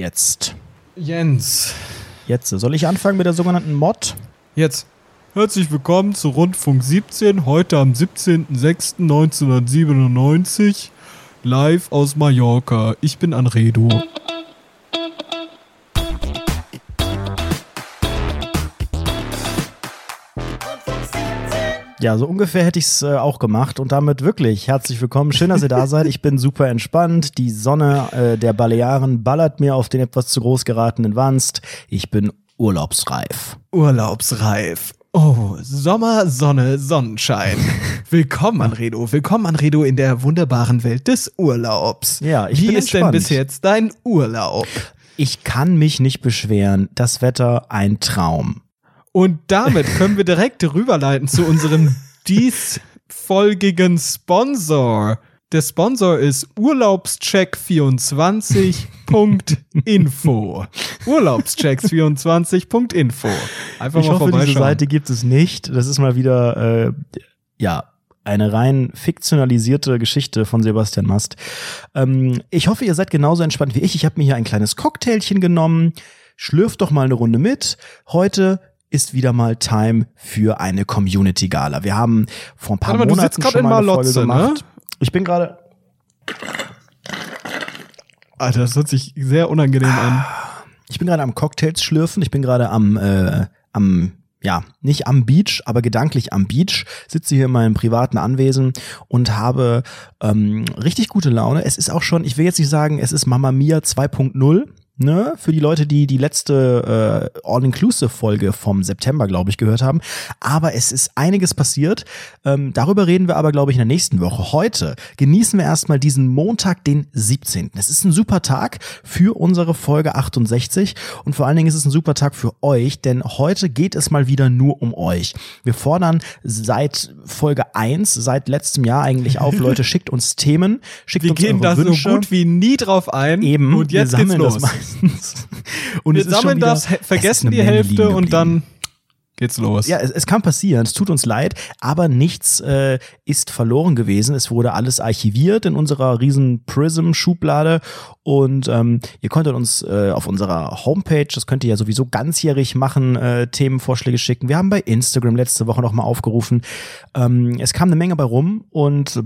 Jetzt. Jens. Jetzt. Soll ich anfangen mit der sogenannten Mod? Jetzt. Herzlich willkommen zu Rundfunk 17, heute am 17.06.1997, live aus Mallorca. Ich bin Anredo. Ja, so ungefähr hätte ich es äh, auch gemacht und damit wirklich herzlich willkommen. Schön, dass ihr da seid. Ich bin super entspannt. Die Sonne äh, der Balearen ballert mir auf den etwas zu groß geratenen Wanst. Ich bin urlaubsreif. Urlaubsreif. Oh, Sommer, Sonne, Sonnenschein. Willkommen, Anredo. Willkommen, Anredo, in der wunderbaren Welt des Urlaubs. Ja, ich Wie bin ist denn entspannt. bis jetzt dein Urlaub? Ich kann mich nicht beschweren. Das Wetter ein Traum. Und damit können wir direkt rüberleiten zu unserem diesfolgigen Sponsor. Der Sponsor ist Urlaubscheck24.info. Urlaubschecks24.info. Einfach ich mal hoffe, diese. Seite gibt es nicht. Das ist mal wieder, äh, ja, eine rein fiktionalisierte Geschichte von Sebastian Mast. Ähm, ich hoffe, ihr seid genauso entspannt wie ich. Ich habe mir hier ein kleines Cocktailchen genommen. Schlürft doch mal eine Runde mit. Heute ist wieder mal Time für eine Community Gala. Wir haben vor ein paar Warte mal, du Monaten sitzt grad schon mal eine Folge gemacht. ne? Ich bin gerade Alter, das hört sich sehr unangenehm an. Ich bin gerade am Cocktails schlürfen. Ich bin gerade am, äh, am, ja, nicht am Beach, aber gedanklich am Beach. Sitze hier in meinem privaten Anwesen und habe ähm, richtig gute Laune. Es ist auch schon, ich will jetzt nicht sagen, es ist Mamma Mia 2.0. Ne, für die Leute, die die letzte äh, All-Inclusive-Folge vom September, glaube ich, gehört haben. Aber es ist einiges passiert. Ähm, darüber reden wir aber, glaube ich, in der nächsten Woche. Heute genießen wir erstmal diesen Montag, den 17. Es ist ein super Tag für unsere Folge 68 und vor allen Dingen ist es ein super Tag für euch, denn heute geht es mal wieder nur um euch. Wir fordern seit Folge 1, seit letztem Jahr eigentlich auf, Leute, schickt uns Themen, schickt Wir uns gehen da Wünsche. so gut wie nie drauf ein. Eben, Und jetzt wir geht's sammeln los. das meistens. Und Wir es ist schon sammeln wieder, das, vergessen die Hälfte und dann geht's los. Ja, es, es kann passieren, es tut uns leid, aber nichts äh, ist verloren gewesen. Es wurde alles archiviert in unserer riesen Prism-Schublade und ähm, ihr konntet uns äh, auf unserer Homepage, das könnt ihr ja sowieso ganzjährig machen, äh, Themenvorschläge schicken. Wir haben bei Instagram letzte Woche nochmal aufgerufen. Ähm, es kam eine Menge bei rum und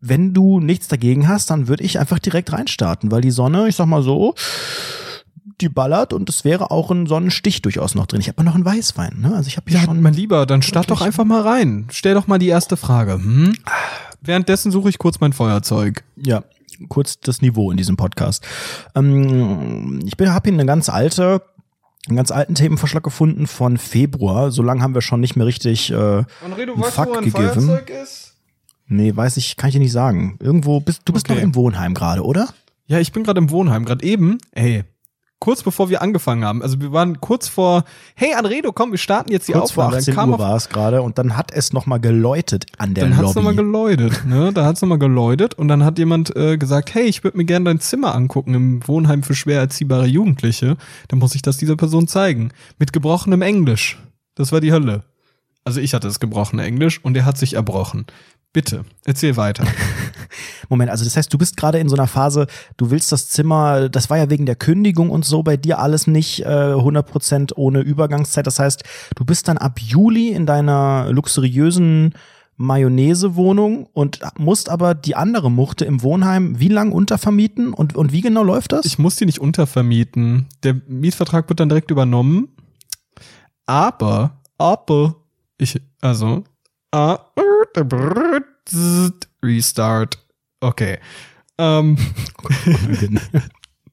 wenn du nichts dagegen hast, dann würde ich einfach direkt reinstarten, weil die Sonne, ich sag mal so, die ballert und es wäre auch ein Sonnenstich durchaus noch drin. Ich habe noch einen Weißwein, ne? Also ich habe hier Ja, schon mein Lieber, dann start Wirklich? doch einfach mal rein. Stell doch mal die erste Frage. Hm? Währenddessen suche ich kurz mein Feuerzeug. Ja, kurz das Niveau in diesem Podcast. Ähm, ich bin habe hier eine ganz alte, einen ganz alten Themenvorschlag gefunden von Februar. So lange haben wir schon nicht mehr richtig. Äh, Anredo, Ein Fuck gegeben. ist? Nee, weiß ich, kann ich dir nicht sagen. Irgendwo bist du bist Okay. noch im Wohnheim gerade, oder? Ja, ich bin gerade im Wohnheim. Gerade eben, ey, kurz bevor wir angefangen haben. Also wir waren kurz vor, hey Anredo, komm, wir starten jetzt die Kurz vor Aufnahme. 18 dann kam Uhr war es gerade und dann hat es noch mal geläutet an der dann Lobby. nochmal geläutet, ne? Da hat's nochmal geläutet und dann hat jemand äh, gesagt, hey, ich würde mir gerne dein Zimmer angucken im Wohnheim für schwer erziehbare Jugendliche. Dann muss ich das dieser Person zeigen. Mit gebrochenem Englisch. Das war die Hölle. Also ich hatte das gebrochene Englisch und er hat sich erbrochen. Bitte, erzähl weiter. Moment, also das heißt, du bist gerade in so einer Phase, du willst das Zimmer, das war ja wegen der Kündigung und so bei dir alles nicht äh, 100% ohne Übergangszeit. Das heißt, du bist dann ab Juli in deiner luxuriösen Mayonnaise-Wohnung und musst aber die andere Muchte im Wohnheim wie lang untervermieten und, und wie genau läuft das? Ich muss die nicht untervermieten. Der Mietvertrag wird dann direkt übernommen. Aber, aber, ich, also, ah, Restart. Okay. Ähm,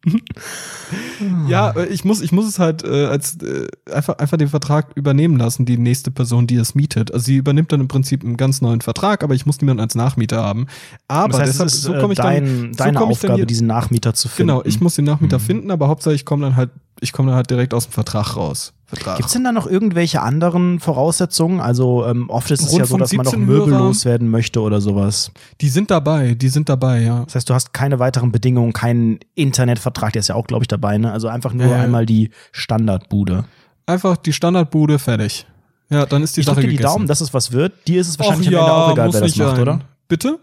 ja, äh, ich muss, ich muss es halt äh, als äh, einfach, einfach den Vertrag übernehmen lassen, die nächste Person, die es mietet. Also sie übernimmt dann im Prinzip einen ganz neuen Vertrag, aber ich muss niemanden als Nachmieter haben. Aber das heißt, deshalb, es ist so äh, komme ich dein, dann, so deine komm ich dann Aufgabe, diesen Nachmieter zu finden. Genau, ich muss den Nachmieter Mhm. finden, aber Hauptsache ich komme dann halt, ich komme dann halt direkt aus dem Vertrag raus. Vertrag. Gibt's denn da noch irgendwelche anderen Voraussetzungen? Also ähm, oft ist es ja so, Rundfunk dass man noch 17 Möbel Hörer. loswerden möchte oder sowas. Die sind dabei, die sind dabei, ja. Das heißt, du hast keine weiteren Bedingungen, keinen Internetvertrag, der ist ja auch, glaube ich, dabei, ne? Also einfach nur Äh. einmal die Standardbude. Einfach die Standardbude fertig. Ja, dann ist die Ich Sache die gegessen. Daumen, dass es was wird. Dir ist es Och wahrscheinlich am ja, Ende auch egal, wer das macht, sein. oder? Bitte?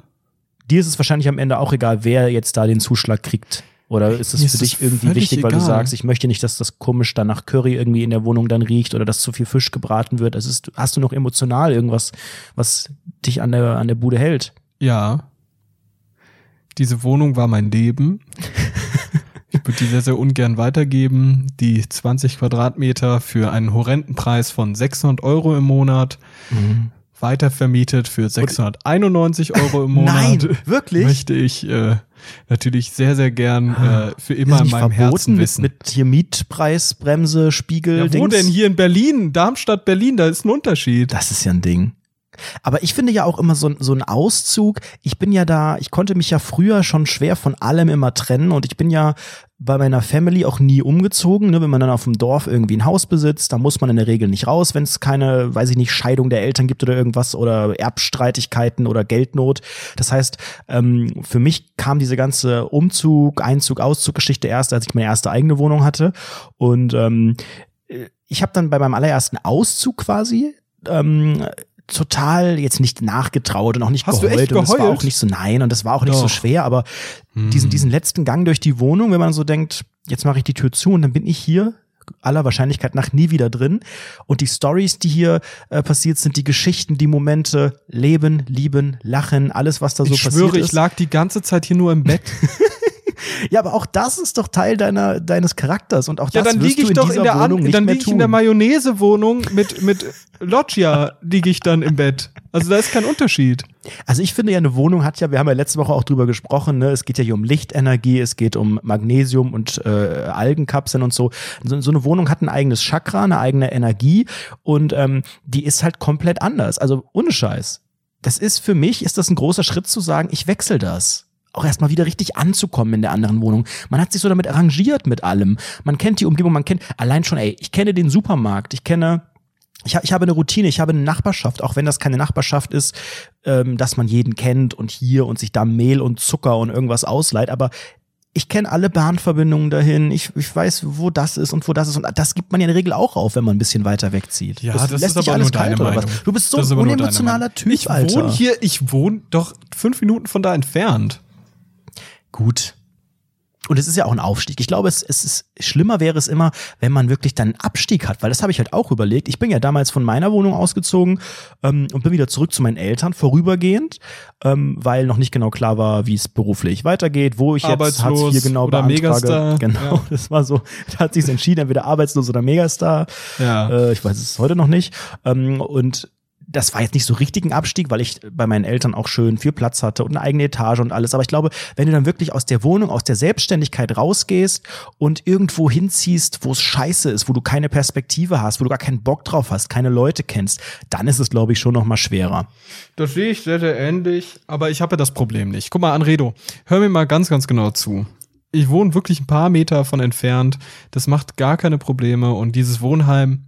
Dir ist es wahrscheinlich am Ende auch egal, wer jetzt da den Zuschlag kriegt Oder ist es für dich irgendwie wichtig, weil du egal. sagst, ich möchte nicht, dass das komisch dann nach Curry irgendwie in der Wohnung dann riecht oder dass zu viel Fisch gebraten wird? Also ist, hast du noch emotional irgendwas, was dich an der, an der Bude hält? Ja. Diese Wohnung war mein Leben. Ich würde die sehr, sehr ungern weitergeben. Die 20 Quadratmeter für einen horrenden Preis von 600 Euro im Monat. Weitervermietet für 691 Euro im Monat. Nein, wirklich? Möchte ich äh, natürlich sehr, sehr gern äh, für immer in meinem Herzen mit, wissen. mit hier Mietpreisbremse, Spiegel, ja, wo Dings? denn hier in Berlin? Darmstadt, Berlin, da ist ein Unterschied. Das ist ja ein Ding. Aber ich finde ja auch immer so, so ein Auszug. Ich bin ja da, ich konnte mich ja früher schon schwer von allem immer trennen und ich bin ja bei meiner Family auch nie umgezogen. Ne? Wenn man dann auf dem Dorf irgendwie ein Haus besitzt, da muss man in der Regel nicht raus, wenn es keine, weiß ich nicht, Scheidung der Eltern gibt oder irgendwas oder Erbstreitigkeiten oder Geldnot. Das heißt, ähm, für mich kam diese ganze Umzug, Einzug, Auszug-Geschichte erst, als ich meine erste eigene Wohnung hatte. Und ähm, ich habe dann bei meinem allerersten Auszug quasi ähm, total jetzt nicht nachgetraut und auch nicht Hast du geheult. echt und es war geheult? auch nicht so nein und das war auch nicht so schwer, aber diesen, diesen letzten Gang durch die Wohnung, wenn man so denkt, jetzt mache ich die Tür zu und dann bin ich hier aller Wahrscheinlichkeit nach nie wieder drin. Und die Stories, die hier äh, passiert sind, die Geschichten, die Momente, Leben, Lieben, Lachen, alles, was da so ich passiert schwöre, ist. ich lag die ganze Zeit hier nur im Bett. ja, aber auch das ist doch Teil deiner, deines Charakters und auch Ja, das dann wirst liege du ich in doch in der, Wohnung An dann mehr lieg ich tun. in der Mayonnaise-Wohnung mit, mit Loggia liege ich dann im Bett. Also da ist kein Unterschied. Also ich finde ja, eine Wohnung hat ja, wir haben ja letzte Woche auch drüber gesprochen, ne? es geht ja hier um Lichtenergie, es geht um Magnesium und äh, Algenkapseln und so. so. So eine Wohnung hat ein eigenes Chakra, eine eigene Energie und ähm, die ist halt komplett anders. Also ohne Scheiß. Das ist für mich, ist das ein großer Schritt zu sagen, ich wechsle das. Auch erstmal wieder richtig anzukommen in der anderen Wohnung. Man hat sich so damit arrangiert mit allem. Man kennt die Umgebung, man kennt allein schon, ey, ich kenne den Supermarkt, ich kenne ich, ich habe eine Routine, ich habe eine Nachbarschaft, auch wenn das keine Nachbarschaft ist, ähm, dass man jeden kennt und hier und sich da Mehl und Zucker und irgendwas ausleiht, aber ich kenne alle Bahnverbindungen dahin, ich, ich weiß, wo das ist und wo das ist und das gibt man ja in der Regel auch auf, wenn man ein bisschen weiter wegzieht. Ja, das, das lässt ist aber alles kalt oder was? Du bist so ein unemotionaler. Typ, ich Alter. wohne hier, ich wohne doch fünf Minuten von da entfernt. Gut. Und es ist ja auch ein Aufstieg. Ich glaube, es, es ist schlimmer wäre es immer, wenn man wirklich dann einen Abstieg hat, weil das habe ich halt auch überlegt. Ich bin ja damals von meiner Wohnung ausgezogen ähm, und bin wieder zurück zu meinen Eltern vorübergehend, ähm, weil noch nicht genau klar war, wie es beruflich weitergeht, wo ich jetzt Hartz IV genau oder beantrage. Megastar. Genau, Ja. das war so. Da hat sich entschieden, entweder arbeitslos oder Megastar. Ja. Äh, ich weiß es heute noch nicht. Ähm, und das war jetzt nicht so richtig ein Abstieg, weil ich bei meinen Eltern auch schön viel Platz hatte und eine eigene Etage und alles. Aber ich glaube, wenn du dann wirklich aus der Wohnung, aus der Selbstständigkeit rausgehst und irgendwo hinziehst, wo es scheiße ist, wo du keine Perspektive hast, wo du gar keinen Bock drauf hast, keine Leute kennst, dann ist es, glaube ich, schon noch mal schwerer. Das sehe ich sehr, sehr ähnlich. Aber ich habe ja das Problem nicht. Guck mal, Anredo, hör mir mal ganz, ganz genau zu. Ich wohne wirklich ein paar Meter davon entfernt. Das macht gar keine Probleme. Und dieses Wohnheim,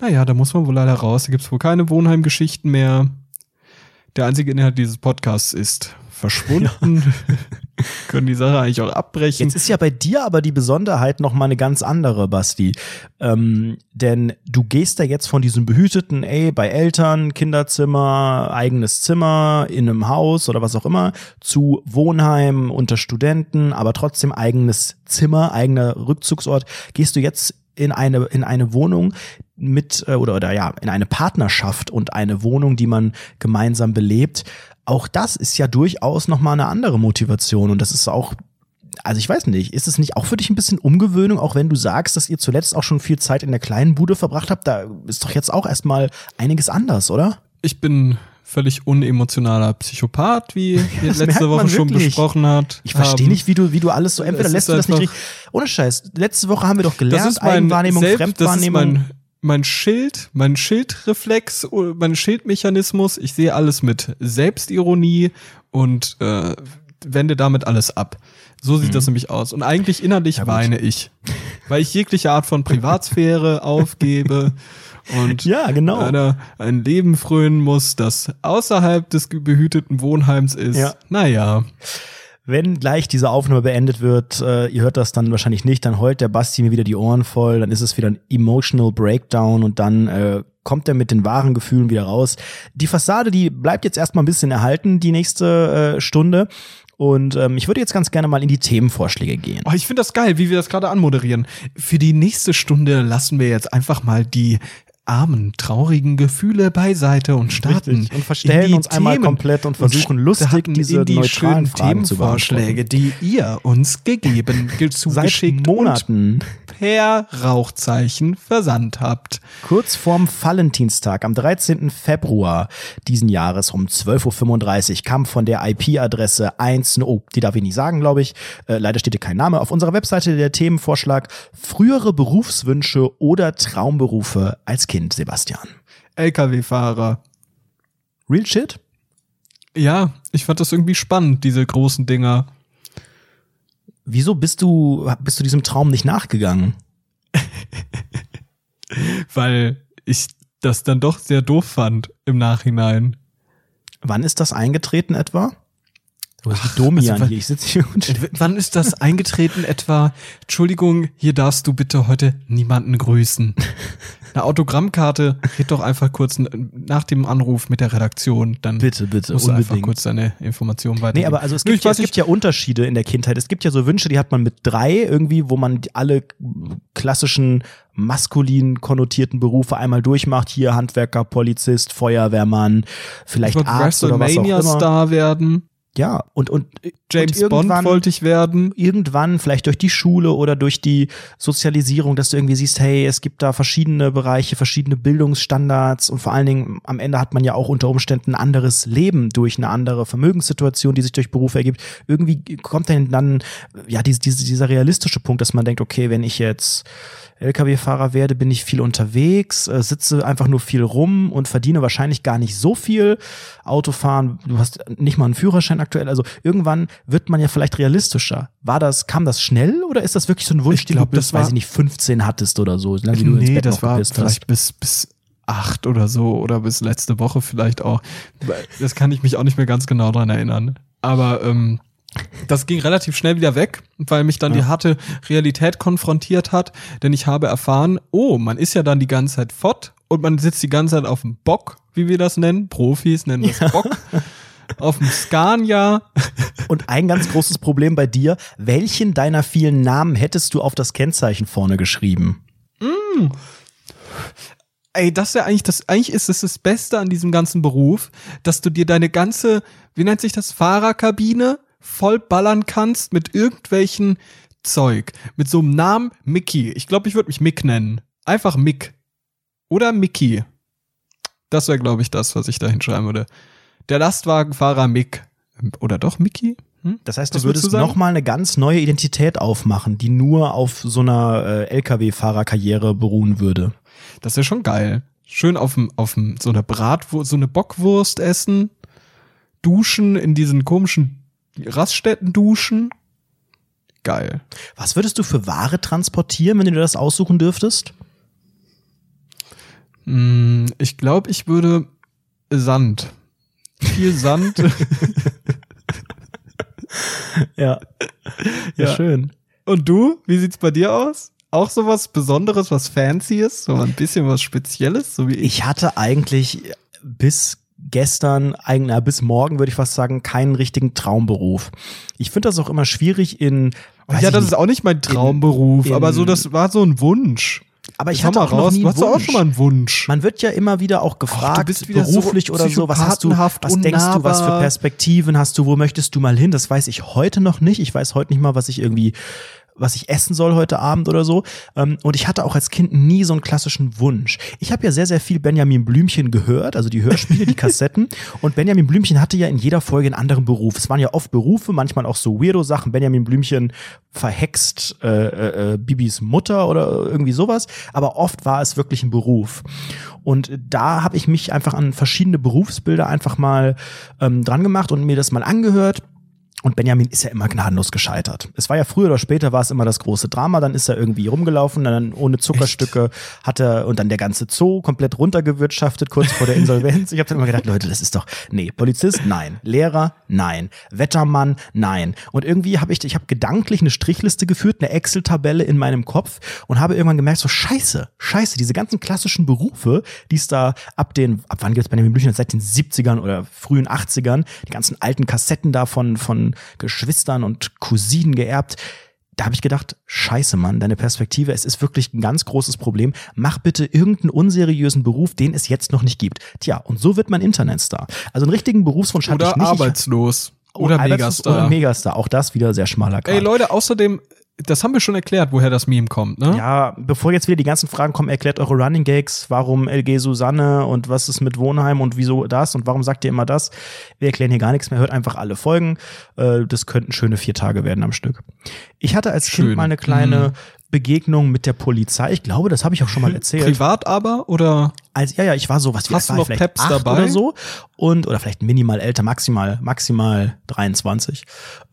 naja, da muss man wohl leider raus. Da gibt's wohl keine Wohnheimgeschichten mehr. Der einzige Inhalt dieses Podcasts ist verschwunden. Können die Sache eigentlich auch abbrechen. Jetzt ist ja bei dir aber die Besonderheit noch mal eine ganz andere, Basti. Ähm, denn du gehst da jetzt von diesem behüteten, ey, bei Eltern, Kinderzimmer, eigenes Zimmer, in einem Haus oder was auch immer, zu Wohnheim unter Studenten, aber trotzdem eigenes Zimmer, eigener Rückzugsort. Gehst du jetzt in eine, in eine Wohnung mit, äh, oder, oder ja, in eine Partnerschaft und eine Wohnung, die man gemeinsam belebt. Auch das ist ja durchaus nochmal eine andere Motivation und das ist auch also ich weiß nicht, ist es nicht auch für dich ein bisschen Umgewöhnung, auch wenn du sagst, dass ihr zuletzt auch schon viel Zeit in der kleinen Bude verbracht habt, da ist doch jetzt auch erstmal einiges anders, oder? ich bin völlig unemotionaler Psychopath, wie das merkt letzte Woche schon besprochen hat. Ich verstehe haben. nicht, wie du, wie du alles so, entweder lässt du das nicht richtig, ohne Scheiß, letzte Woche haben wir doch gelernt, das ist mein Eigenwahrnehmung, Selbst- Fremdwahrnehmung. Das ist mein, mein Schild, mein Schildreflex, oh, mein Schildmechanismus. Ich sehe alles mit Selbstironie und äh, wende damit alles ab. So sieht das nämlich aus. Und eigentlich innerlich Mhm. Ja, weine ich, weil ich jegliche Art von Privatsphäre aufgebe und Ja, genau. einer, ein Leben frönen muss, das außerhalb des behüteten Wohnheims ist. Ja. Naja, Wenn gleich diese Aufnahme beendet wird, äh, ihr hört das dann wahrscheinlich nicht, dann heult der Basti mir wieder die Ohren voll, dann ist es wieder ein emotional Breakdown und dann äh, kommt er mit den wahren Gefühlen wieder raus. Die Fassade, die bleibt jetzt erstmal ein bisschen erhalten, die nächste äh, Stunde. Und ähm, ich würde jetzt ganz gerne mal in die Themenvorschläge gehen. Oh, ich finde das geil, wie wir das gerade anmoderieren. Für die nächste Stunde lassen wir jetzt einfach mal die armen, traurigen Gefühle beiseite und starten. Richtig. Und verstellen uns einmal komplett und versuchen lustig starten diese in die neutralen schönen Fragen zu Themenvorschläge, die ihr uns gegeben, Seit zugeschickt und Monaten. per Rauchzeichen versandt habt. Kurz vorm Valentinstag am 13. Februar diesen Jahres um 12.35 Uhr kam von der IP-Adresse 1, oh, die darf ich nicht sagen, glaube ich, äh, leider steht hier kein Name, auf unserer Webseite der Themenvorschlag frühere Berufswünsche oder Traumberufe als Kind, Sebastian. LKW-Fahrer. Real shit? Ja, ich fand das irgendwie spannend, diese großen Dinger. Wieso bist du, bist du diesem Traum nicht nachgegangen? weil ich das dann doch sehr doof fand im Nachhinein. Wann ist das eingetreten etwa? Du bist wie Domian also, hier, ich sitze hier und Wann ist das eingetreten etwa? Entschuldigung, hier darfst du bitte heute niemanden grüßen. Eine Autogrammkarte, red doch einfach kurz nach dem Anruf mit der Redaktion, dann Bitte, bitte, musst du einfach unbedingt. kurz deine Informationen weitergeben. Nee, aber also es gibt, ja, es gibt ja Unterschiede in der Kindheit. Es gibt ja so Wünsche, die hat man mit drei irgendwie, wo man die- alle klassischen maskulin konnotierten Berufe einmal durchmacht. Hier Handwerker, Polizist, Feuerwehrmann, ich vielleicht Arzt oder was auch immer. WrestleMania-Star werden, Ja, und, und James und Bond wollte ich werden. irgendwann, vielleicht durch die Schule oder durch die Sozialisierung, dass du irgendwie siehst, hey, es gibt da verschiedene Bereiche, verschiedene Bildungsstandards und vor allen Dingen am Ende hat man ja auch unter Umständen ein anderes Leben durch eine andere Vermögenssituation, die sich durch Beruf ergibt. Irgendwie kommt dann dann ja diese, diese, dieser realistische Punkt, dass man denkt, okay, wenn ich jetzt Lkw-Fahrer werde, bin ich viel unterwegs, äh, sitze einfach nur viel rum und verdiene wahrscheinlich gar nicht so viel. Autofahren, du hast nicht mal einen Führerschein aktuell. Also irgendwann wird man ja vielleicht realistischer. War das, kam das schnell oder ist das wirklich so ein Wunsch, den du bis, weiß ich nicht, 15 hattest oder so, solange wie du ins Nee, das war vielleicht hast? bis, bis acht oder so oder bis letzte Woche vielleicht auch. Das kann ich mich auch nicht mehr ganz genau dran erinnern. Aber ähm, das ging relativ schnell wieder weg, weil mich dann die harte Realität konfrontiert hat, denn ich habe erfahren, oh, man ist ja dann die ganze Zeit fort und man sitzt die ganze Zeit auf dem Bock, wie wir das nennen. Profis nennen das Bock. Auf dem Scania. Und ein ganz großes Problem bei dir, welchen deiner vielen Namen hättest du auf das Kennzeichen vorne geschrieben? Ey, das ist ja eigentlich das, eigentlich ist es das Beste an diesem ganzen Beruf, dass du dir deine ganze, wie nennt sich das, Fahrerkabine voll ballern kannst mit irgendwelchen Zeug. Mit so einem Namen Mickey. Ich glaube, ich würde mich Mick nennen. Einfach Mick. Oder Mickey. Das wäre, glaube ich, das, was ich da hinschreiben würde. Der Lastwagenfahrer Mick. Oder doch Mickey? Hm? Das heißt, Was du würdest würdest du sagen? noch mal eine ganz neue Identität aufmachen, die nur auf so einer äh, LKW-Fahrerkarriere beruhen würde. Das wäre schon geil. Schön auf so eine Bratwurst, so eine Bockwurst essen, duschen, in diesen komischen Raststätten duschen. Geil. Was würdest du für Ware transportieren, wenn du das aussuchen dürftest? Mm, ich glaube, ich würde Sand. Viel Sand. Ja. Ja. schön. Und du? Wie sieht's bei dir aus? Auch sowas Besonderes, was Fancyes? So ein bisschen was Spezielles, so wie ich? Ich hatte eigentlich bis gestern, eigentlich, bis morgen würde ich fast sagen, keinen richtigen Traumberuf. Ich finde das auch immer schwierig in. ja, das nicht, ist auch nicht mein Traumberuf, in- aber so, das war so ein Wunsch. aber ich hatte auch noch raus, nie du hast doch auch Wunsch. schon mal einen Wunsch. Man wird ja immer wieder auch gefragt, bist wieder so beruflich oder so, was hast du, was denkst du, was für unnahbar. Perspektiven hast du, wo möchtest du mal hin? Das weiß ich heute noch nicht. Ich weiß heute nicht mal, was ich irgendwie was ich essen soll heute Abend oder so. Ähm, Und ich hatte auch als Kind nie so einen klassischen Wunsch. Ich habe ja sehr, sehr viel Benjamin Blümchen gehört, also die Hörspiele, die Kassetten. Und Benjamin Blümchen hatte ja in jeder Folge einen anderen Beruf. Es waren ja oft Berufe, manchmal auch so Weirdo-Sachen. Benjamin Blümchen verhext äh, äh, äh, Bibis Mutter oder irgendwie sowas. Aber oft war es wirklich ein Beruf. Und da habe ich mich einfach an verschiedene Berufsbilder einfach mal ähm, dran gemacht und mir das mal angehört Und Benjamin ist ja immer gnadenlos gescheitert. Es war ja früher oder später war es immer das große Drama, dann ist er irgendwie rumgelaufen, dann ohne Zuckerstücke Echt? hat er und dann der ganze Zoo komplett runtergewirtschaftet kurz vor der Insolvenz. Ich habe dann immer gedacht, Leute, das ist doch nee, Polizist nein, Lehrer nein, Wettermann nein. Und irgendwie habe ich ich habe gedanklich eine Strichliste geführt, eine Excel Tabelle in meinem Kopf und habe irgendwann gemerkt, so scheiße, scheiße, diese ganzen klassischen Berufe, die es da ab den ab wann gibt's Benjamin Blümchen seit den 70ern oder frühen 80ern, die ganzen alten Kassetten davon von Geschwistern und Cousinen geerbt. Da habe ich gedacht, scheiße Mann, deine Perspektive, es ist wirklich ein ganz großes Problem. Mach bitte irgendeinen unseriösen Beruf, den es jetzt noch nicht gibt. Tja, und so wird man Internetstar. Also einen richtigen Berufswunsch hatte ich nicht. Arbeitslos. Oder oh, Megastar. Oder Megastar. Auch das wieder sehr schmaler Grad. Ey Leute, außerdem das haben wir schon erklärt, woher das Meme kommt, ne? Ja, bevor jetzt wieder die ganzen Fragen kommen, erklärt eure Running Gags, warum LG Susanne und was ist mit Wohnheim und wieso das und warum sagt ihr immer das? Wir erklären hier gar nichts mehr, hört einfach alle Folgen. Äh, das könnten schöne vier Tage werden am Stück. Ich hatte als Schön. Kind mal eine kleine mhm. Begegnung mit der Polizei. Ich glaube, das habe ich auch schon mal erzählt. Privat aber oder? Also ja, ja, ich war so was wie Hast du noch vielleicht Peps dabei oder so und oder vielleicht minimal älter, maximal maximal 23.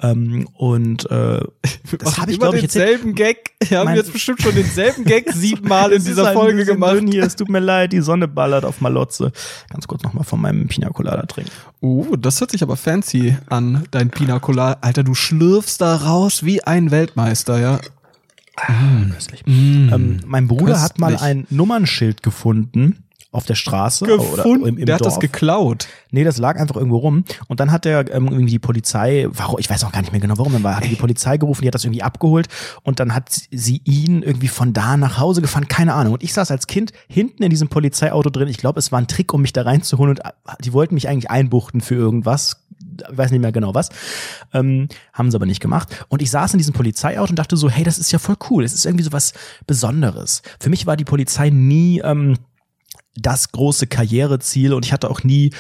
Ähm, und äh, das habe ich glaube ich jetzt denselben Gag. Wir haben jetzt bestimmt schon denselben Gag siebenmal in dieser Folge gemacht. Hier, es tut mir leid, die Sonne ballert auf Malotze. Ganz kurz nochmal von meinem Pina Colada trinken. Oh, das hört sich aber fancy an, dein Pina Colada. Alter, du schlürfst da raus wie ein Weltmeister, ja. Ah. Mm. Ähm, mein Bruder köstlich. hat mal ein Nummernschild gefunden auf der Straße Gefunden. oder im, im Der Dorf. hat das geklaut. Nee, das lag einfach irgendwo rum. Und dann hat er ähm, irgendwie die Polizei, warum, ich weiß auch gar nicht mehr genau warum, dann war, hat die Polizei gerufen, die hat das irgendwie abgeholt und dann hat sie ihn irgendwie von da nach Hause gefahren, keine Ahnung. Und ich saß als Kind hinten in diesem Polizeiauto drin. Ich glaube, es war ein Trick, um mich da reinzuholen und äh, die wollten mich eigentlich einbuchten für irgendwas weiß nicht mehr genau was. Ähm, haben sie aber nicht gemacht. Und ich saß in diesem Polizeiauto und dachte so, hey, das ist ja voll cool. Es ist irgendwie so was Besonderes. Für mich war die Polizei nie ähm, das große Karriereziel und ich hatte auch nie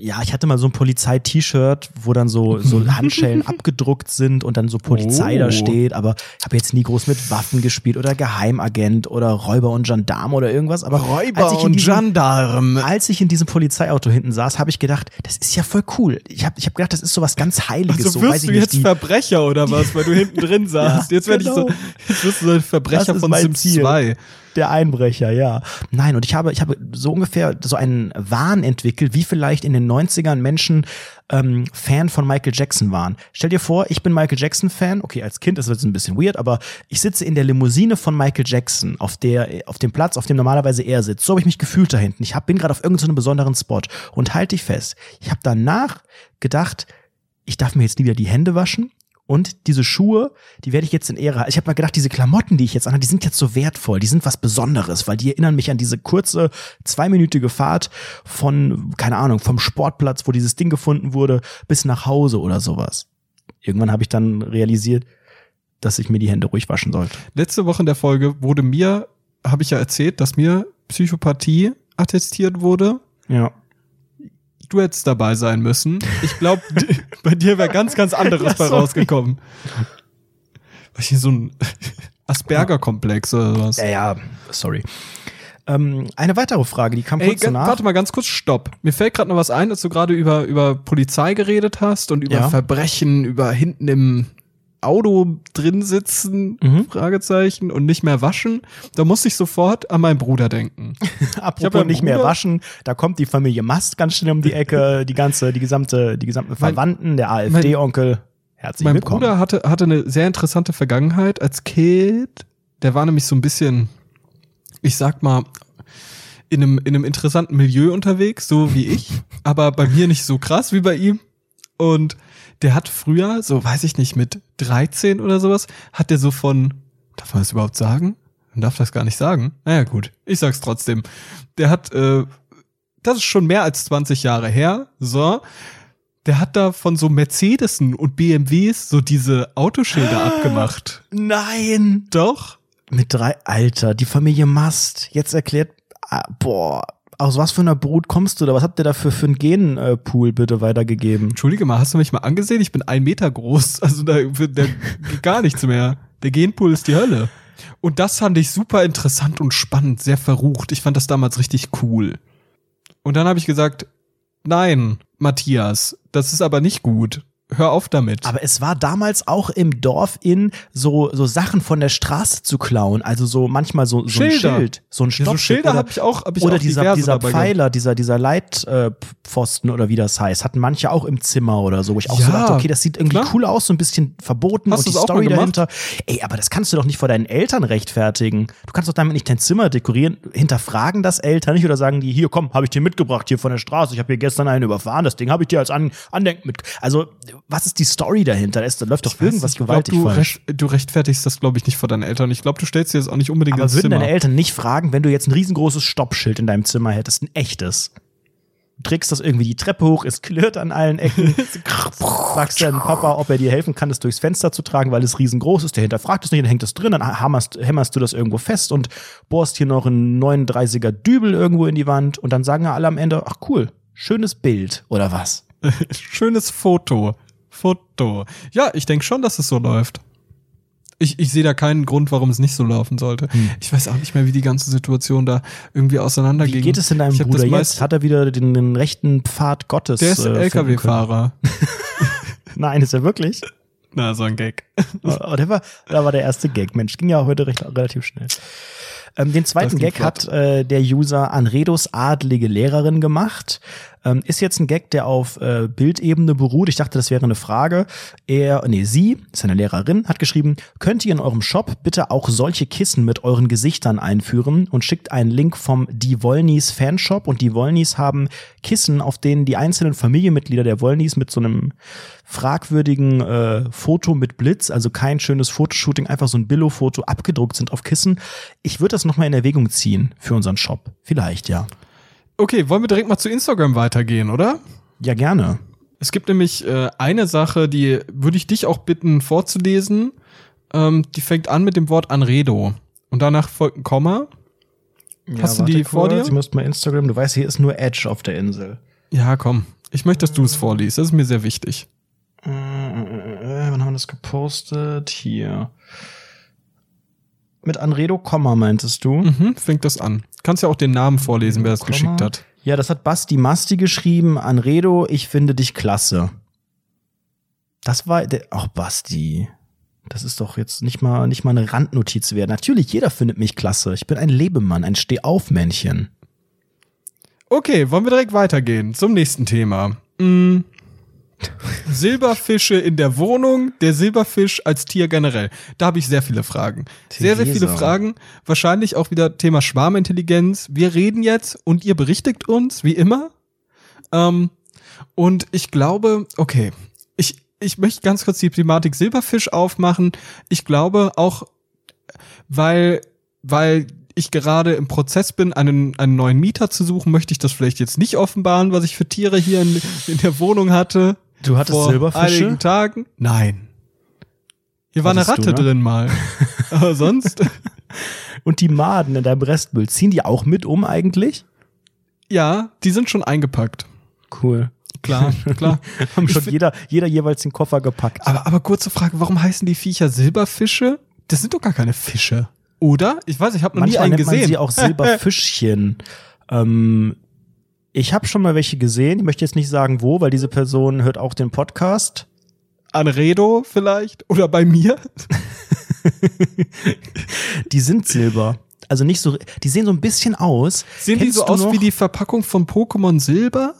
ja, ich hatte mal so ein Polizei-T-Shirt, wo dann so, so Handschellen abgedruckt sind und dann so Polizei oh. da steht, aber habe jetzt nie groß mit Waffen gespielt oder Geheimagent oder Räuber und Gendarm oder irgendwas. Aber Räuber als ich und diesem, Gendarm. Als ich in diesem Polizeiauto hinten saß, habe ich gedacht, das ist ja voll cool. Ich habe ich hab gedacht, das ist so was ganz Heiliges. Also so, wirst du jetzt Verbrecher oder was, weil du hinten drin saßt. ja, jetzt werde genau. ich so, genau. jetzt wirst du so ein Verbrecher von Sims Ziel. 2. Der Einbrecher, ja. Nein, und ich habe, ich habe so ungefähr so einen Wahn entwickelt, wie vielleicht in den 90ern Menschen ähm, Fan von Michael Jackson waren. Stell dir vor, ich bin Michael Jackson Fan. Okay, als Kind ist das ein bisschen weird, aber ich sitze in der Limousine von Michael Jackson auf der auf dem Platz, auf dem normalerweise er sitzt. So habe ich mich gefühlt da hinten. Ich hab, bin gerade auf irgendeinem besonderen Spot und halte dich fest. Ich habe danach gedacht, ich darf mir jetzt nie wieder die Hände waschen. Und diese Schuhe, die werde ich jetzt in Ehre halten. Ich habe mal gedacht, diese Klamotten, die ich jetzt anhabe, die sind jetzt so wertvoll, die sind was Besonderes, weil die erinnern mich an diese kurze, zweiminütige Fahrt von, keine Ahnung, vom Sportplatz, wo dieses Ding gefunden wurde, bis nach Hause oder sowas. Irgendwann habe ich dann realisiert, dass ich mir die Hände ruhig waschen sollte. Letzte Woche in der Folge wurde mir, habe ich ja erzählt, dass mir Psychopathie attestiert wurde. Ja du hättest dabei sein müssen. Ich glaube, bei dir wäre ganz, ganz anderes bei rausgekommen. Was hier so ein Asperger-Komplex oder was? Ja, ja, sorry. Ähm, eine weitere Frage, die kam Ey, kurz danach. Warte mal ganz kurz, stopp. Mir fällt gerade noch was ein, dass du gerade über, über Polizei geredet hast und über ja. Verbrechen, über hinten im Auto drin sitzen, mhm. Fragezeichen, und nicht mehr waschen, da muss ich sofort an meinen Bruder denken. Apropos ja nicht Bruder, mehr waschen, da kommt die Familie Mast ganz schnell um die Ecke, die ganze, die gesamte, die gesamten Verwandten, mein, der AfD-Onkel. Herzlich mein willkommen. Mein Bruder hatte, hatte eine sehr interessante Vergangenheit als Kind. Der war nämlich so ein bisschen, ich sag mal, in einem, in einem interessanten Milieu unterwegs, so wie ich, aber bei mir nicht so krass wie bei ihm. Und der hat früher, so weiß ich nicht, mit 13 oder sowas, hat der so von, darf man das überhaupt sagen? Man darf das gar nicht sagen. Naja, gut, ich sag's trotzdem. Der hat, äh, das ist schon mehr als 20 Jahre her, so. Der hat da von so Mercedesen und BMWs so diese Autoschilder abgemacht. Nein! Doch? Mit drei, Alter, die Familie Mast. Jetzt erklärt, ah, boah, aus was für einer Brut kommst du da? Was habt ihr da für, für einen Genpool bitte weitergegeben? Entschuldige mal, hast du mich mal angesehen? Ich bin ein Meter groß. Also da, da gar nichts mehr. Der Genpool ist die Hölle. Und das fand ich super interessant und spannend, sehr verrucht. Ich fand das damals richtig cool. Und dann habe ich gesagt, nein, Matthias, das ist aber nicht gut. Hör auf damit. Aber es war damals auch im Dorf in, so, so Sachen von der Straße zu klauen. Also so manchmal so, so ein. Schild, so ein Ja, so. Schilder oder- habe ich auch, hab ich oder auch dieser, dieser dabei gehabt. Pfeiler, dieser, dieser Leitpfosten oder wie das heißt, hatten manche auch im Zimmer oder so. Wo ich auch so Ja, dachte, okay, das sieht irgendwie klar. cool aus, so ein bisschen verboten Hast und die Story dahinter. Ey, aber das kannst du doch nicht vor deinen Eltern rechtfertigen. Du kannst doch damit nicht dein Zimmer dekorieren. Hinterfragen das Eltern nicht oder sagen die, hier, komm, habe ich dir mitgebracht hier von der Straße. Ich habe hier gestern einen überfahren, das Ding habe ich dir als An Andenken mit. Also, was ist die Story dahinter? Da, läuft doch irgendwas Ich glaub, gewaltig du, falsch. recht, du rechtfertigst das, glaube ich, nicht vor deinen Eltern. Ich glaube, du stellst dir das auch nicht unbedingt Aber ins würden Zimmer. deine Eltern nicht fragen, wenn du jetzt ein riesengroßes Stoppschild in deinem Zimmer hättest, ein echtes? Du trägst das irgendwie die Treppe hoch, es klirrt an allen Ecken. Fragst deinen Papa, ob er dir helfen kann, das durchs Fenster zu tragen, weil es riesengroß ist. Der hinterfragt es nicht, dann hängt es drin, dann hammerst, hämmerst du das irgendwo fest und bohrst hier noch einen 39er Dübel irgendwo in die Wand und dann sagen ja alle am Ende, ach cool, schönes Bild oder was? Schönes Foto. Foto. Ja, ich denke schon, dass es so läuft. Ich, ich sehe da keinen Grund, warum es nicht so laufen sollte. Ich weiß auch nicht mehr, wie die ganze Situation da irgendwie auseinanderging. Wie geht es denn deinem Ich Bruder jetzt? Hat er wieder den, den rechten Pfad Gottes? Der ist äh, finden können? LKW-Fahrer. Nein, ist er wirklich? Na, so ein Gag. Oh, der war, da war der erste Gag. Mensch, ging ja heute recht, relativ schnell. Ähm, den zweiten Gag hat äh, der User Anredos adlige Lehrerin gemacht. Ähm, ist jetzt ein Gag, der auf äh, Bildebene beruht. Ich dachte, das wäre eine Frage. Er, nee, sie, ist eine Lehrerin, hat geschrieben, könnt ihr in eurem Shop bitte auch solche Kissen mit euren Gesichtern einführen und schickt einen Link vom Die Wollnies Fanshop und die Wollnies haben Kissen, auf denen die einzelnen Familienmitglieder der Wollnies mit so einem fragwürdigen äh, Foto mit Blitz, also kein schönes Fotoshooting, einfach so ein Billo-Foto abgedruckt sind auf Kissen. Ich würde das nochmal in Erwägung ziehen für unseren Shop. Vielleicht, ja. Okay, wollen wir direkt mal zu Instagram weitergehen, oder? Ja, gerne. Es gibt nämlich äh, eine Sache, die würde ich dich auch bitten vorzulesen. Ähm, die fängt an mit dem Wort Anredo. Und danach folgt ein Komma. Hast du die vor dir? Ich muss mal Instagram, du weißt, hier ist nur Edge auf der Insel. Ja, komm. Ich möchte, dass du es vorliest. Das ist mir sehr wichtig. Äh, äh, äh, wann haben wir das gepostet? Hier. Mit Anredo, Komma, meintest du? Mhm, fängt das an. Kannst ja auch den Namen vorlesen, wer das Komma. geschickt hat. Ja, das hat Basti Masti geschrieben. Anredo, ich finde dich klasse. Das war. Ach, Basti. Das ist doch jetzt nicht mal, nicht mal eine Randnotiz wert. Natürlich, jeder findet mich klasse. Ich bin ein Lebemann, ein Stehaufmännchen. Okay, wollen wir direkt weitergehen zum nächsten Thema. Mm. Silberfische in der Wohnung, der Silberfisch als Tier generell. Da habe ich sehr viele Fragen. Sehr, sehr viele. Fragen. Wahrscheinlich auch wieder Thema Schwarmintelligenz. Wir reden jetzt und ihr berichtigt uns, wie immer. Ähm, und ich glaube, okay, ich, ich möchte ganz kurz die Thematik Silberfisch aufmachen. Ich glaube auch, weil, weil ich gerade im Prozess bin, einen, einen neuen Mieter zu suchen, möchte ich das vielleicht jetzt nicht offenbaren, was ich für Tiere hier in, in der Wohnung hatte. Du hattest vor Silberfische? einigen Tagen. Nein. Hier war eine Hattest du, Ratte ne? drin mal. Aber sonst, Und die Maden in deinem Restmüll, ziehen die auch mit um eigentlich? ja, die sind schon eingepackt. Cool. Klar, klar. Haben schon jeder, jeder jeweils den Koffer gepackt. Aber, aber kurze Frage, warum heißen die Viecher Silberfische? Das sind doch gar keine Fische. Oder? Ich weiß, ich habe noch nie Manchmal einen nennt man gesehen. sie auch Silberfischchen. ähm, ich habe schon mal welche gesehen. Ich möchte jetzt nicht sagen, wo, weil diese Person hört auch den Podcast. Anredo vielleicht? Oder bei mir? Die sind Silber. Also nicht so, die sehen so ein bisschen aus. Sehen die Kennst so du aus wie die Verpackung von Pokémon Silber?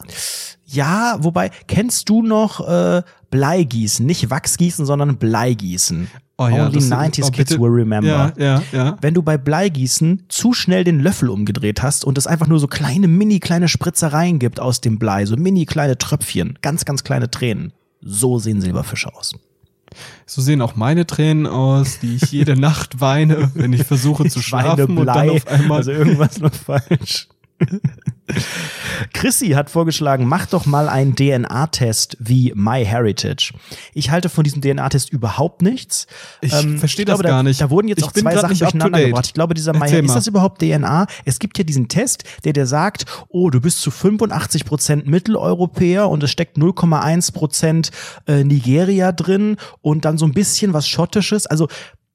Ja, wobei, kennst du noch äh, Bleigießen? Nicht Wachsgießen, sondern Bleigießen. Oh ja, Only das- 90s oh, kids will remember. Ja, ja. Wenn du bei Bleigießen zu schnell den Löffel umgedreht hast und es einfach nur so kleine, mini kleine Spritzereien gibt aus dem Blei, so mini kleine Tröpfchen, ganz, ganz kleine Tränen. So sehen Silberfische aus. So sehen auch meine Tränen aus, die ich jede Nacht weine, wenn ich versuche zu schlafen und dann auf einmal. also irgendwas noch falsch. Chrissy hat vorgeschlagen, mach doch mal einen DNA-Test wie MyHeritage. Ich halte von diesem DNA-Test überhaupt nichts. Ähm, Ich verstehe das gar da, nicht. Da wurden jetzt Ich auch zwei Sachen durcheinander gebracht. Ich glaube, dieser MyHeritage, ist das überhaupt DNA? Es gibt ja diesen Test, der dir sagt, oh, du bist zu 85 Prozent Mitteleuropäer und es steckt 0,1 Prozent äh, Nigeria drin und dann so ein bisschen was Schottisches. Also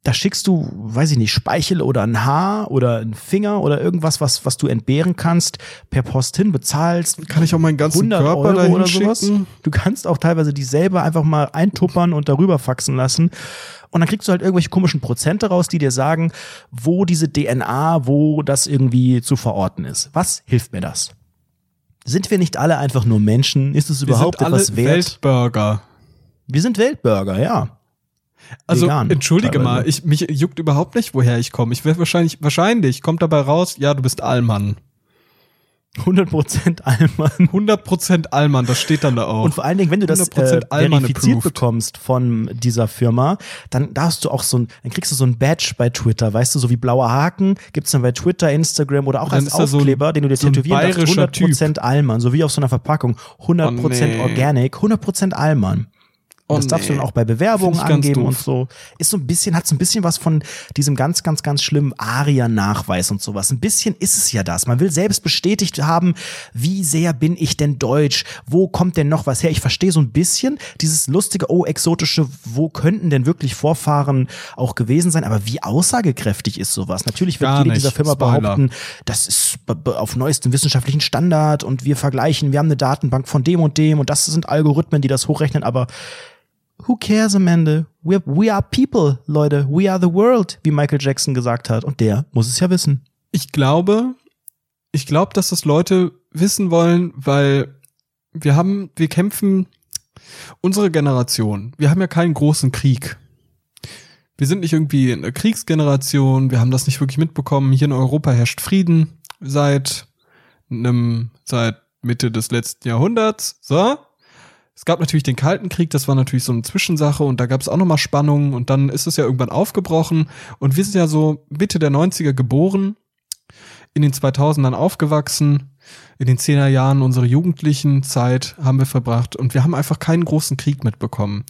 da schickst du, weiß ich nicht, Speichel oder ein Haar oder ein Finger oder irgendwas, was, was du entbehren kannst, per Post hin bezahlst. Kann ich auch meinen ganzen 100 Körper Euro dahin oder sowas. schicken? Du kannst auch teilweise die selber einfach mal eintuppern und darüber faxen lassen. Und dann kriegst du halt irgendwelche komischen Prozente raus, die dir sagen, wo diese DNA, wo das irgendwie zu verorten ist. Was hilft mir das? Sind wir nicht alle einfach nur Menschen? Ist es überhaupt Wir sind alle etwas wert? Weltburger. wir sind Weltbürger, ja. Also Vegan, entschuldige teilweise. mal, ich mich juckt überhaupt nicht, woher ich komme. Ich werde wahrscheinlich wahrscheinlich kommt dabei raus, ja, du bist Allmann. 100% Allmann. 100% Allmann, das steht dann da auch. Und vor allen Dingen, wenn du das 100% äh, verifiziert approved. bekommst von dieser Firma, dann darfst du auch so ein, dann kriegst du so ein Badge bei Twitter, weißt du, so wie blauer Haken, gibt's dann bei Twitter, Instagram oder auch als da so ein- Aufkleber, den du dir so tätowieren darfst, bayerischer 100% Allmann, so wie auf so einer Verpackung, 100% Oh, nee. Organic, 100% Allmann. Und Oh, das darfst du nee. dann auch bei Bewerbungen angeben und so. Ist so ein bisschen, hat so ein bisschen was von diesem ganz, ganz, ganz schlimmen ARIA-Nachweis und sowas. Ein bisschen ist es ja das. Man will selbst bestätigt haben, wie sehr bin ich denn deutsch? Wo kommt denn noch was her? Ich verstehe so ein bisschen dieses lustige, oh, exotische, wo könnten denn wirklich Vorfahren auch gewesen sein? Aber wie aussagekräftig ist sowas? Natürlich wird Gar jede nicht. dieser Firma Spoiler. behaupten, das ist auf neuestem wissenschaftlichen Standard und wir vergleichen, wir haben eine Datenbank von dem und dem und das sind Algorithmen, die das hochrechnen, aber who cares am Ende? We, we are people, Leute. We are the world, wie Michael Jackson gesagt hat. Und der muss es ja wissen. ich glaube, ich glaube, dass das Leute wissen wollen, weil wir haben, wir kämpfen, unsere Generation, wir haben ja keinen großen Krieg. Wir sind nicht irgendwie eine Kriegsgeneration, wir haben das nicht wirklich mitbekommen. Hier in Europa herrscht Frieden seit einem, seit Mitte des letzten Jahrhunderts. So. Es gab natürlich den Kalten Krieg, das war natürlich so eine Zwischensache und da gab es auch nochmal Spannungen und dann ist es ja irgendwann aufgebrochen und wir sind ja so Mitte der 90er geboren, in den 2000ern aufgewachsen, in den 10er Jahren unsere jugendlichen Zeit haben wir verbracht und wir haben einfach keinen großen Krieg mitbekommen.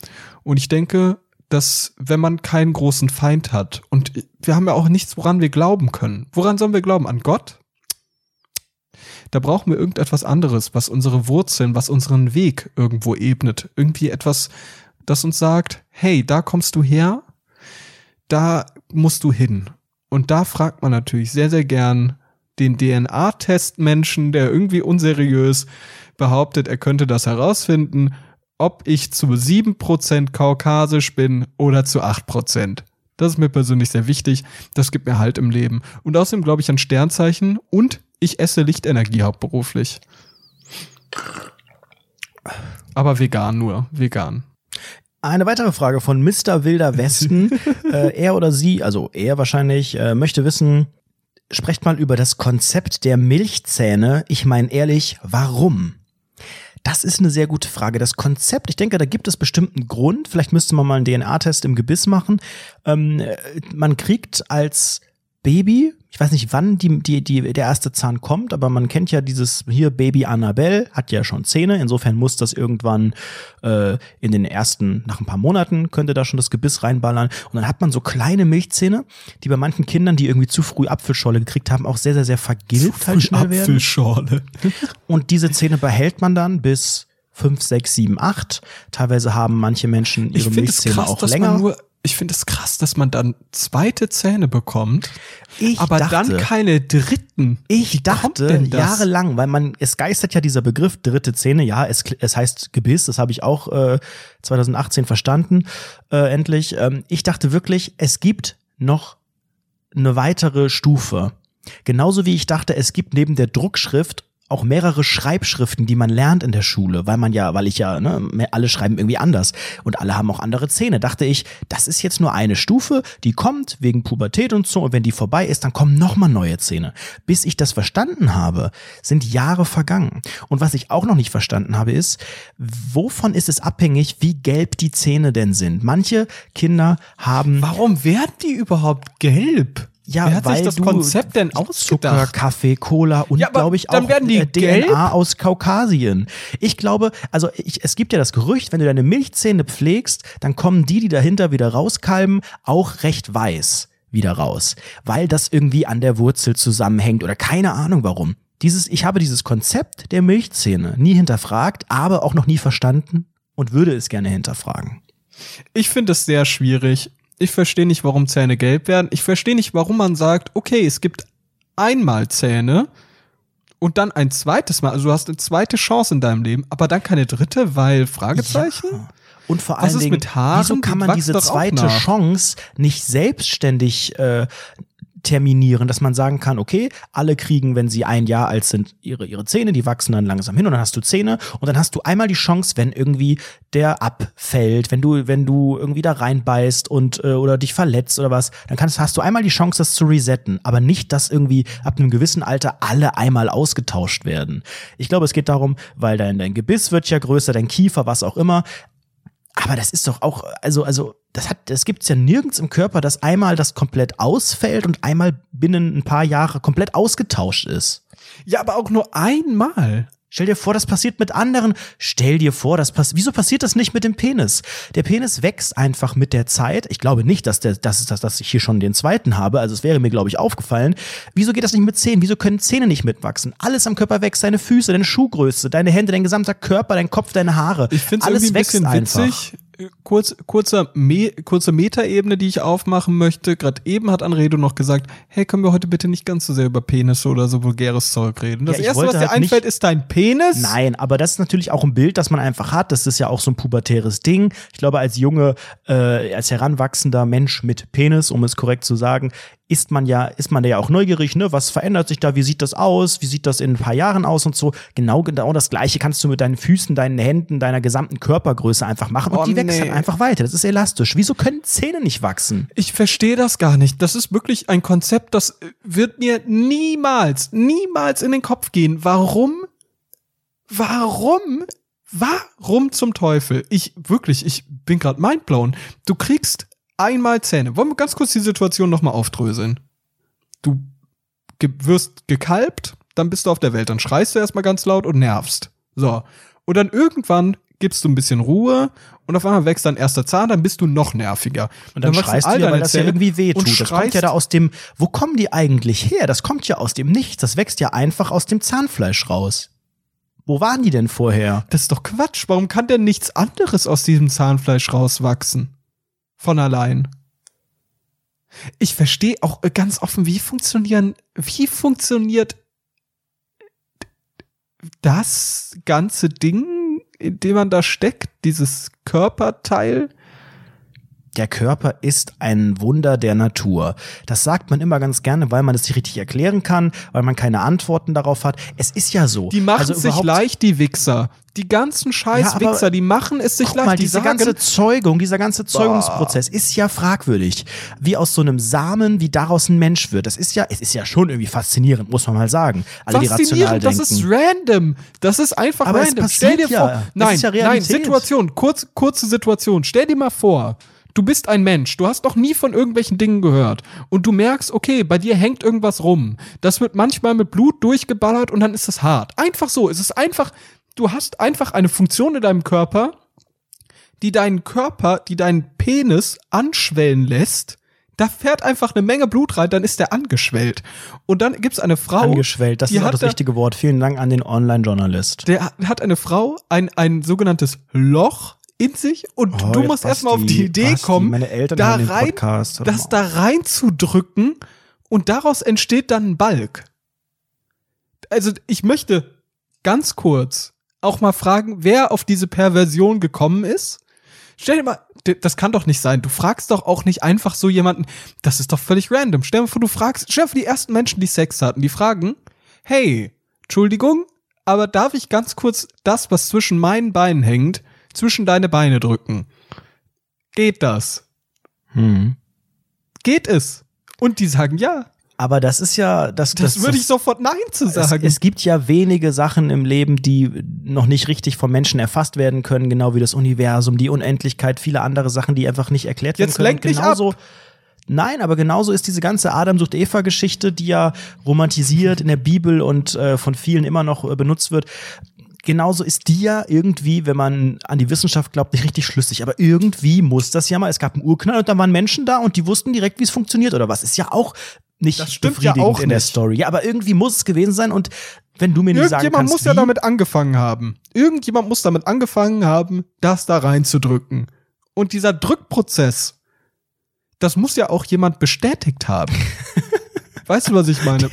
Und ich denke, dass wenn man keinen großen Feind hat und wir haben ja auch nichts, woran wir glauben können. Woran sollen wir glauben? An Gott? Da brauchen wir irgendetwas anderes, was unsere Wurzeln, was unseren Weg irgendwo ebnet. Irgendwie etwas, das uns sagt, hey, da kommst du her, da musst du hin. Und da fragt man natürlich sehr, sehr gern den DNA-Testmenschen, der irgendwie unseriös behauptet, er könnte das herausfinden, ob ich zu 7% kaukasisch bin oder zu 8%. Das ist mir persönlich sehr wichtig. Das gibt mir Halt im Leben. Und außerdem glaube ich an Sternzeichen und ich esse Lichtenergie hauptberuflich. Aber vegan nur. Vegan. Eine weitere Frage von Mr. Wilder Westen. äh, er oder sie, also er wahrscheinlich, äh, möchte wissen, sprecht mal über das Konzept der Milchzähne. Ich meine ehrlich, warum? Das ist eine sehr gute Frage. Das Konzept, ich denke, da gibt es bestimmt einen Grund. Vielleicht müsste man mal einen DNA-Test im Gebiss machen. Ähm, äh, man kriegt als Baby, ich weiß nicht, wann die, die, die, der erste Zahn kommt, aber man kennt ja dieses hier Baby Annabelle, hat ja schon Zähne. Insofern muss das irgendwann äh, in den ersten, nach ein paar Monaten könnte da schon das Gebiss reinballern. Und dann hat man so kleine Milchzähne, die bei manchen Kindern, die irgendwie zu früh Apfelscholle gekriegt haben, auch sehr, sehr, sehr vergilbt halt schnell werden. Apfelschorle. Und diese Zähne behält man dann bis fünf, sechs, sieben, acht. Teilweise haben manche Menschen ihre Milchzähne krass, auch länger. Ich finde es krass, dass man dann zweite Zähne bekommt, Ich aber dachte- dann keine dritten. Ich Wie dachte jahrelang, weil man, es geistert ja dieser Begriff dritte Zähne, ja, es, es heißt Gebiss, das habe ich auch äh, 2018 verstanden, äh, endlich. Ähm, ich dachte wirklich, es gibt noch eine weitere Stufe. Genauso wie ich dachte, es gibt neben der Druckschrift auch mehrere Schreibschriften, die man lernt in der Schule, weil man ja, weil ich ja, ne, alle schreiben irgendwie anders und alle haben auch andere Zähne. Dachte ich, das ist jetzt nur eine Stufe, die kommt wegen Pubertät und so und wenn die vorbei ist, dann kommen nochmal neue Zähne. Bis ich das verstanden habe, sind Jahre vergangen. Und was ich auch noch nicht verstanden habe, ist, wovon ist es abhängig, wie gelb die Zähne denn sind? Manche Kinder haben Warum werden die überhaupt gelb? Ja, Wer hat weil sich das du Konzept denn Zucker, ausgedacht? Kaffee, Cola und Ja, glaube ich auch dann werden die äh, DNA gelb? aus Kaukasien. Ich glaube, also ich, es gibt ja das Gerücht, wenn du deine Milchzähne pflegst, dann kommen die, die dahinter wieder rauskalben, auch recht weiß wieder raus, weil das irgendwie an der Wurzel zusammenhängt oder keine Ahnung warum. Dieses, ich habe dieses Konzept der Milchzähne nie hinterfragt, aber auch noch nie verstanden und würde es gerne hinterfragen. Ich finde es sehr schwierig. Ich verstehe nicht, warum Zähne gelb werden. Ich verstehe nicht, warum man sagt, okay, es gibt einmal Zähne und dann ein zweites Mal. Also du hast eine zweite Chance in deinem Leben, aber dann keine dritte, weil Fragezeichen? Ja. Und vor allen Dingen, wieso kann man diese zweite. Chance nicht selbstständig äh, terminieren, dass man sagen kann, okay, alle kriegen, wenn sie ein Jahr alt sind, ihre, ihre Zähne, die wachsen dann langsam hin und dann hast du Zähne und dann hast du einmal die Chance, wenn irgendwie der abfällt, wenn du, wenn du irgendwie da reinbeißt und äh, oder dich verletzt oder was, dann kannst, hast du einmal die Chance, das zu resetten, aber nicht, dass irgendwie ab einem gewissen Alter alle einmal ausgetauscht werden. Ich glaube, es geht darum, weil dein, dein Gebiss wird ja größer, dein Kiefer, was auch immer, aber das ist doch auch, also, also, das hat, das gibt's ja nirgends im Körper, dass einmal das komplett ausfällt und einmal binnen ein paar Jahre komplett ausgetauscht ist. Ja, aber auch nur einmal. Stell dir vor, das passiert mit anderen. Stell dir vor, das passiert. Wieso passiert das nicht mit dem Penis? Der Penis wächst einfach mit der Zeit. Ich glaube nicht, dass der, dass, dass, dass ich hier schon den zweiten habe. Also es wäre mir, glaube ich, aufgefallen. Wieso geht das nicht mit Zähnen? Wieso können Zähne nicht mitwachsen? Alles am Körper wächst. Deine Füße, deine Schuhgröße, deine Hände, dein gesamter Körper, dein Kopf, deine Haare. Ich finde es ein bisschen einfach. witzig. Äh, Kurz, kurzer Me kurze Metaebene, die ich aufmachen möchte. Gerade eben hat Anredo noch gesagt, hey, können wir heute bitte nicht ganz so sehr über Penisse oder so vulgäres Zeug reden. Das Ja, Erste, was dir halt einfällt, ist dein Penis. Nein, aber das ist natürlich auch ein Bild, das man einfach hat. Das ist ja auch so ein pubertäres Ding. Ich glaube, als junge, äh, als heranwachsender Mensch mit Penis, um es korrekt zu sagen, ist man ja, ist man ja auch neugierig, ne? Was verändert sich da? Wie sieht das aus? Wie sieht das in ein paar Jahren aus und so? Genau, genau das Gleiche kannst du mit deinen Füßen, deinen Händen, deiner gesamten Körpergröße einfach machen und Oh, die wächst nee. halt einfach weiter. Das ist elastisch. Wieso können Zähne nicht wachsen? Ich verstehe das gar nicht. Das ist wirklich ein Konzept, das wird mir niemals, niemals in den Kopf gehen. Warum? Warum? Warum zum Teufel? Ich wirklich, ich bin gerade mindblown. Du kriegst einmal Zähne. Wollen wir ganz kurz die Situation nochmal aufdröseln? Du ge wirst gekalbt, dann bist du auf der Welt, dann schreist du erstmal ganz laut und nervst. So. Und dann irgendwann gibst du ein bisschen Ruhe und auf einmal wächst dein erster Zahn, dann bist du noch nerviger. Und dann, wachsen schreist all du ja, weil das ja Zähne irgendwie weh und tut. Das kommt ja da aus dem, wo kommen die eigentlich her? Das kommt ja aus dem Nichts. Das wächst ja einfach aus dem Zahnfleisch raus. Wo waren die denn vorher? Das ist doch Quatsch. Warum kann denn nichts anderes aus diesem Zahnfleisch rauswachsen? Von allein. Ich verstehe auch ganz offen, wie funktionieren, wie funktioniert das ganze Ding, in dem man da steckt, dieses Körperteil? Der Körper ist ein Wunder der Natur. Das sagt man immer ganz gerne, weil man es nicht richtig erklären kann, weil man keine Antworten darauf hat. Es ist ja so. Die machen Also sich leicht, die Wichser. Die ganzen scheiß Ja, Wichser, die machen es sich Guck leicht. mal, die diese sagen, ganze Zeugung, dieser ganze Zeugungsprozess ist ja fragwürdig. Wie aus so einem Samen, wie daraus ein Mensch wird. Das ist ja, es ist ja schon irgendwie faszinierend, muss man mal sagen. Alle, Faszinierend, das ist random. Das ist einfach Aber random. passiert Stell dir ja. vor, Das nein, ist ja nein. Situation, kurz, kurze Situation. Stell dir mal vor, du bist ein Mensch, du hast noch nie von irgendwelchen Dingen gehört und du merkst, okay, bei dir hängt irgendwas rum. Das wird manchmal mit Blut durchgeballert und dann ist es hart. Einfach so, es ist einfach, du hast einfach eine Funktion in deinem Körper, die deinen Körper, die deinen Penis anschwellen lässt. Da fährt einfach eine Menge Blut rein, dann ist der angeschwellt. Und dann gibt's eine Frau, Angeschwellt, das ist auch das da- richtige Wort. Vielen Dank an den Online-Journalist. der hat eine Frau, ein, ein sogenanntes Loch in sich und Oh, du musst erstmal auf die Idee Basti, kommen, meine Eltern da rein, Podcast, das da reinzudrücken und daraus entsteht dann ein Balk. Also ich möchte ganz kurz auch mal fragen, wer auf diese Perversion gekommen ist. Stell dir mal, das kann doch nicht sein. Du fragst doch auch nicht einfach so jemanden, das ist doch völlig random. Stell dir mal vor, du fragst, stell dir vor, die ersten Menschen, die Sex hatten, die fragen, hey, Entschuldigung, aber darf ich ganz kurz das, was zwischen meinen Beinen hängt, zwischen deine Beine drücken? Geht das? Hm. Geht es? Und die sagen ja. Aber das ist ja, das, Das, das würde ich sofort Nein zu Es, sagen. es gibt ja wenige Sachen im Leben, die noch nicht richtig vom Menschen erfasst werden können, genau wie das Universum, die Unendlichkeit, viele andere Sachen, die einfach nicht erklärt werden Jetzt können. lenk Und nicht genauso, Nein, aber genauso ist diese ganze Adam sucht Eva-Geschichte, die ja romantisiert in der Bibel und äh, von vielen immer noch äh, benutzt wird. Genauso ist die ja irgendwie, wenn man an die Wissenschaft glaubt, nicht richtig schlüssig. Aber irgendwie muss das ja mal. Es gab einen Urknall und da waren Menschen da und die wussten direkt, wie es funktioniert oder was. Ist ja auch nicht Das stimmt ja befriedigend auch in der nicht. Story. Ja, aber irgendwie muss es gewesen sein und wenn du mir nicht sagen Irgendjemand kannst, muss ja wie, damit angefangen haben. Irgendjemand muss damit angefangen haben, das da reinzudrücken. Und dieser Drückprozess, das muss ja auch jemand bestätigt haben. weißt du, was ich meine?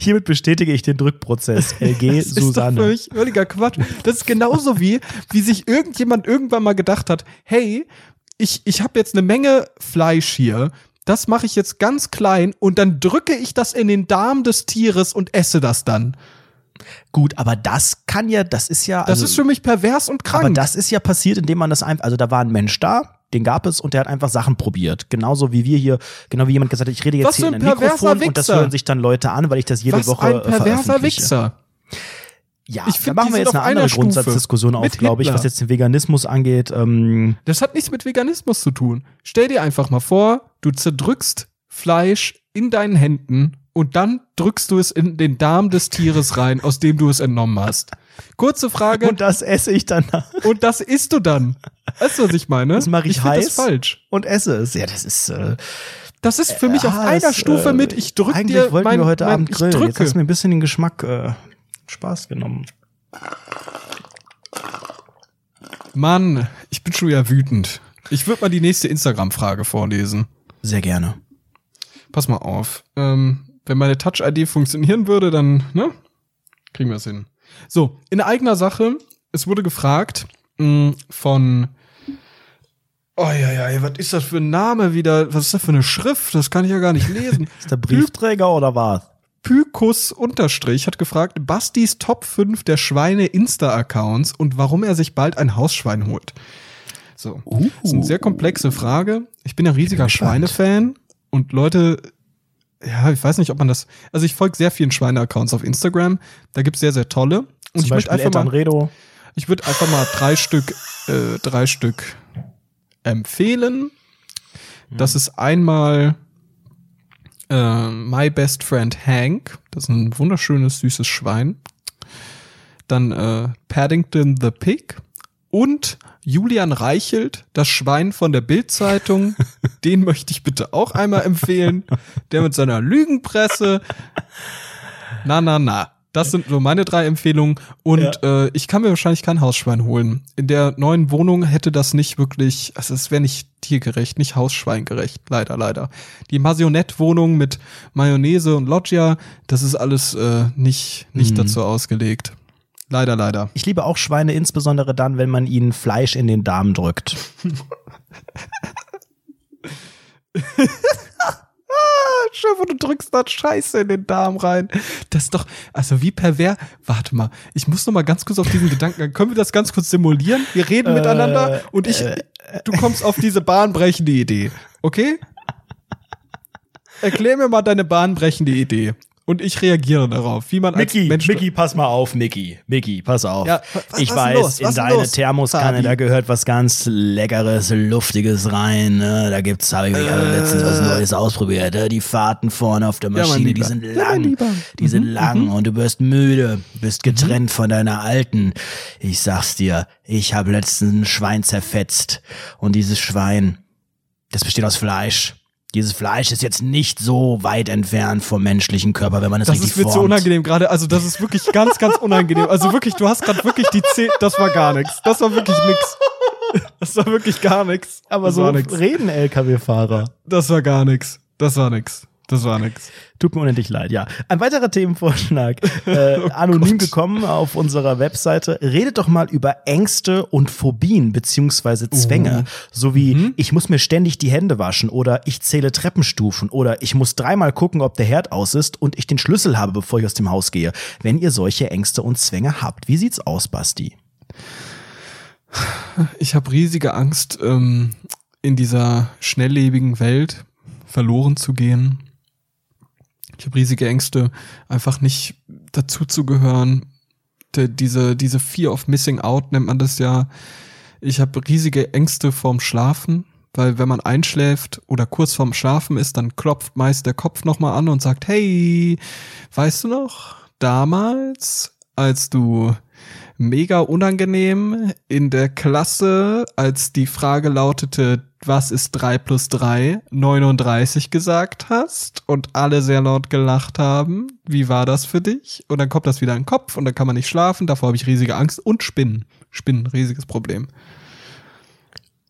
Hiermit bestätige ich den Drückprozess. LG das ist Susanne. völlig, völliger Quatsch. Das ist genauso wie, wie sich irgendjemand irgendwann mal gedacht hat, hey, ich, ich habe jetzt eine Menge Fleisch hier, das mache ich jetzt ganz klein und dann drücke ich das in den Darm des Tieres und esse das dann. Gut, aber das kann ja, das ist ja. Das also, ist für mich pervers und krank. aber das ist ja passiert, indem man das einfach, also da war ein Mensch da, den gab es und der hat einfach Sachen probiert. Genauso wie wir hier, genau wie jemand gesagt hat, ich rede jetzt Was hier in ein Mikrofon und das Wichser. hören sich dann Leute an, weil ich das jede Was Woche ein äh, perverser. Wichser. Ja, Ich da find, machen die wir jetzt eine andere Stufe. Grundsatzdiskussion auf, glaube ich, was jetzt den Veganismus angeht. Ähm, Das hat nichts mit Veganismus zu tun. Stell dir einfach mal vor, du zerdrückst Fleisch in deinen Händen und dann drückst du es in den Darm des Tieres rein, aus dem du es entnommen hast. Kurze Frage, und das esse ich dann und das isst du dann. Weißt du, was ich meine? Das mache ich find heiß. Das falsch. und esse es. Ja, das ist. Äh, Das ist für mich auf ah, einer das, Stufe äh, mit, ich drücke Eigentlich dir wollten mein, wir heute mein, Abend ich grillen. Jetzt hast du mir ein bisschen den Geschmack äh, Spaß genommen. Mann, ich bin schon wieder wütend. Ich würde mal die nächste Instagram-Frage vorlesen. Sehr gerne. Pass mal auf. Ähm, wenn meine Touch-ID funktionieren würde, dann, ne? Kriegen wir es hin. So, in eigener Sache, es wurde gefragt mh, von Oh ja, ja, was ist das für ein Name wieder? Was ist das für eine Schrift? Das kann ich ja gar nicht lesen. Ist der Briefträger oder was? Pykus Unterstrich hat gefragt, Bastis Top 5 der Schweine Insta-Accounts und warum er sich bald ein Hausschwein holt. So. Uh. Das ist eine sehr komplexe Frage. Ich bin ja riesiger. Schweinefan und Leute, ja, ich weiß nicht, ob man das. Also ich folge sehr vielen Schweine-Accounts auf Instagram. Da gibt's sehr, sehr tolle. Und Zum ich möchte einfach mal, Redo. ich würde einfach mal drei Stück, äh, drei Stück empfehlen. Das ist einmal äh, My Best Friend Hank. Das ist ein wunderschönes, süßes Schwein. Dann äh, Paddington the Pig. Und Julian Reichelt, das Schwein von der Bild-Zeitung. Den möchte ich bitte auch einmal empfehlen. Der mit seiner Lügenpresse. Na, na, na. Das sind so meine drei Empfehlungen. Und äh, ich kann mir wahrscheinlich kein Hausschwein holen. In der neuen Wohnung hätte das nicht wirklich, also es wäre nicht tiergerecht, nicht Hausschweingerecht. Leider, leider. Die Masionette-Wohnung mit Mayonnaise und Loggia, das ist alles äh, nicht, nicht Mhm. dazu ausgelegt. Leider, leider. Ich liebe auch Schweine, insbesondere dann, wenn man ihnen Fleisch in den Darm drückt. Schau, du drückst da Scheiße in den Darm rein. Das ist doch, also wie pervers. Warte mal, ich muss noch mal ganz kurz auf diesen Gedanken. Können wir das ganz kurz simulieren? Wir reden miteinander und ich, du kommst auf diese bahnbrechende Idee. Okay? Erklär mir mal deine bahnbrechende Idee. Und ich reagiere darauf, wie man als Mickey, Mensch. Mickey, pass mal auf, Mickey. Mickey, pass auf. Ja, wa- was ich ist weiß, los? in Was deine los, Thermoskanne, Fabi? da gehört was ganz Leckeres, Luftiges rein. Ne? Da gibt's, habe ich äh, letztens was Neues ausprobiert. Ne? Die Fahrten vorne auf der Maschine, die Lieber. sind Ja, lang. Lieber. die sind lang und du wirst müde, bist getrennt von deiner alten. Ich sag's dir, ich habe letztens ein Schwein zerfetzt. Und dieses Schwein, das besteht aus Fleisch. Dieses Fleisch ist jetzt nicht so weit entfernt vom menschlichen Körper, wenn man es Das richtig ist mir zu formt. unangenehm gerade. Also das ist wirklich ganz, ganz unangenehm. Also wirklich, du hast gerade wirklich die Zeh. Das war gar nichts. Das war wirklich nix. Das war wirklich gar nichts. Aber das so war nix. reden LKW-Fahrer. Das war gar nix. Das war nix. Das war nix. Tut mir unendlich leid, ja. Ein weiterer Themenvorschlag, äh, anonym Gott. gekommen auf unserer Webseite. Redet doch mal über Ängste und Phobien beziehungsweise Zwänge, so wie ich muss mir ständig die Hände waschen oder ich zähle Treppenstufen oder ich muss dreimal gucken, ob der Herd aus ist und ich den Schlüssel habe, bevor ich aus dem Haus gehe. Wenn ihr solche Ängste und Zwänge habt, wie sieht's aus, Basti? Ich habe riesige Angst, ähm, in dieser schnelllebigen Welt verloren zu gehen. Ich habe riesige Ängste, einfach nicht dazu zu gehören. De, diese, diese Fear of Missing Out nennt man das ja. Ich habe riesige Ängste vorm Schlafen, weil wenn man einschläft oder kurz vorm Schlafen ist, dann klopft meist der Kopf nochmal an und sagt, hey, weißt du noch, damals, als du mega unangenehm in der Klasse, als die Frage lautete, was ist 3 plus 3, 39 gesagt hast und alle sehr laut gelacht haben. Wie war das für dich? Und dann kommt das wieder in den Kopf und dann kann man nicht schlafen. Davor habe ich riesige Angst und Spinnen. Spinnen, riesiges Problem.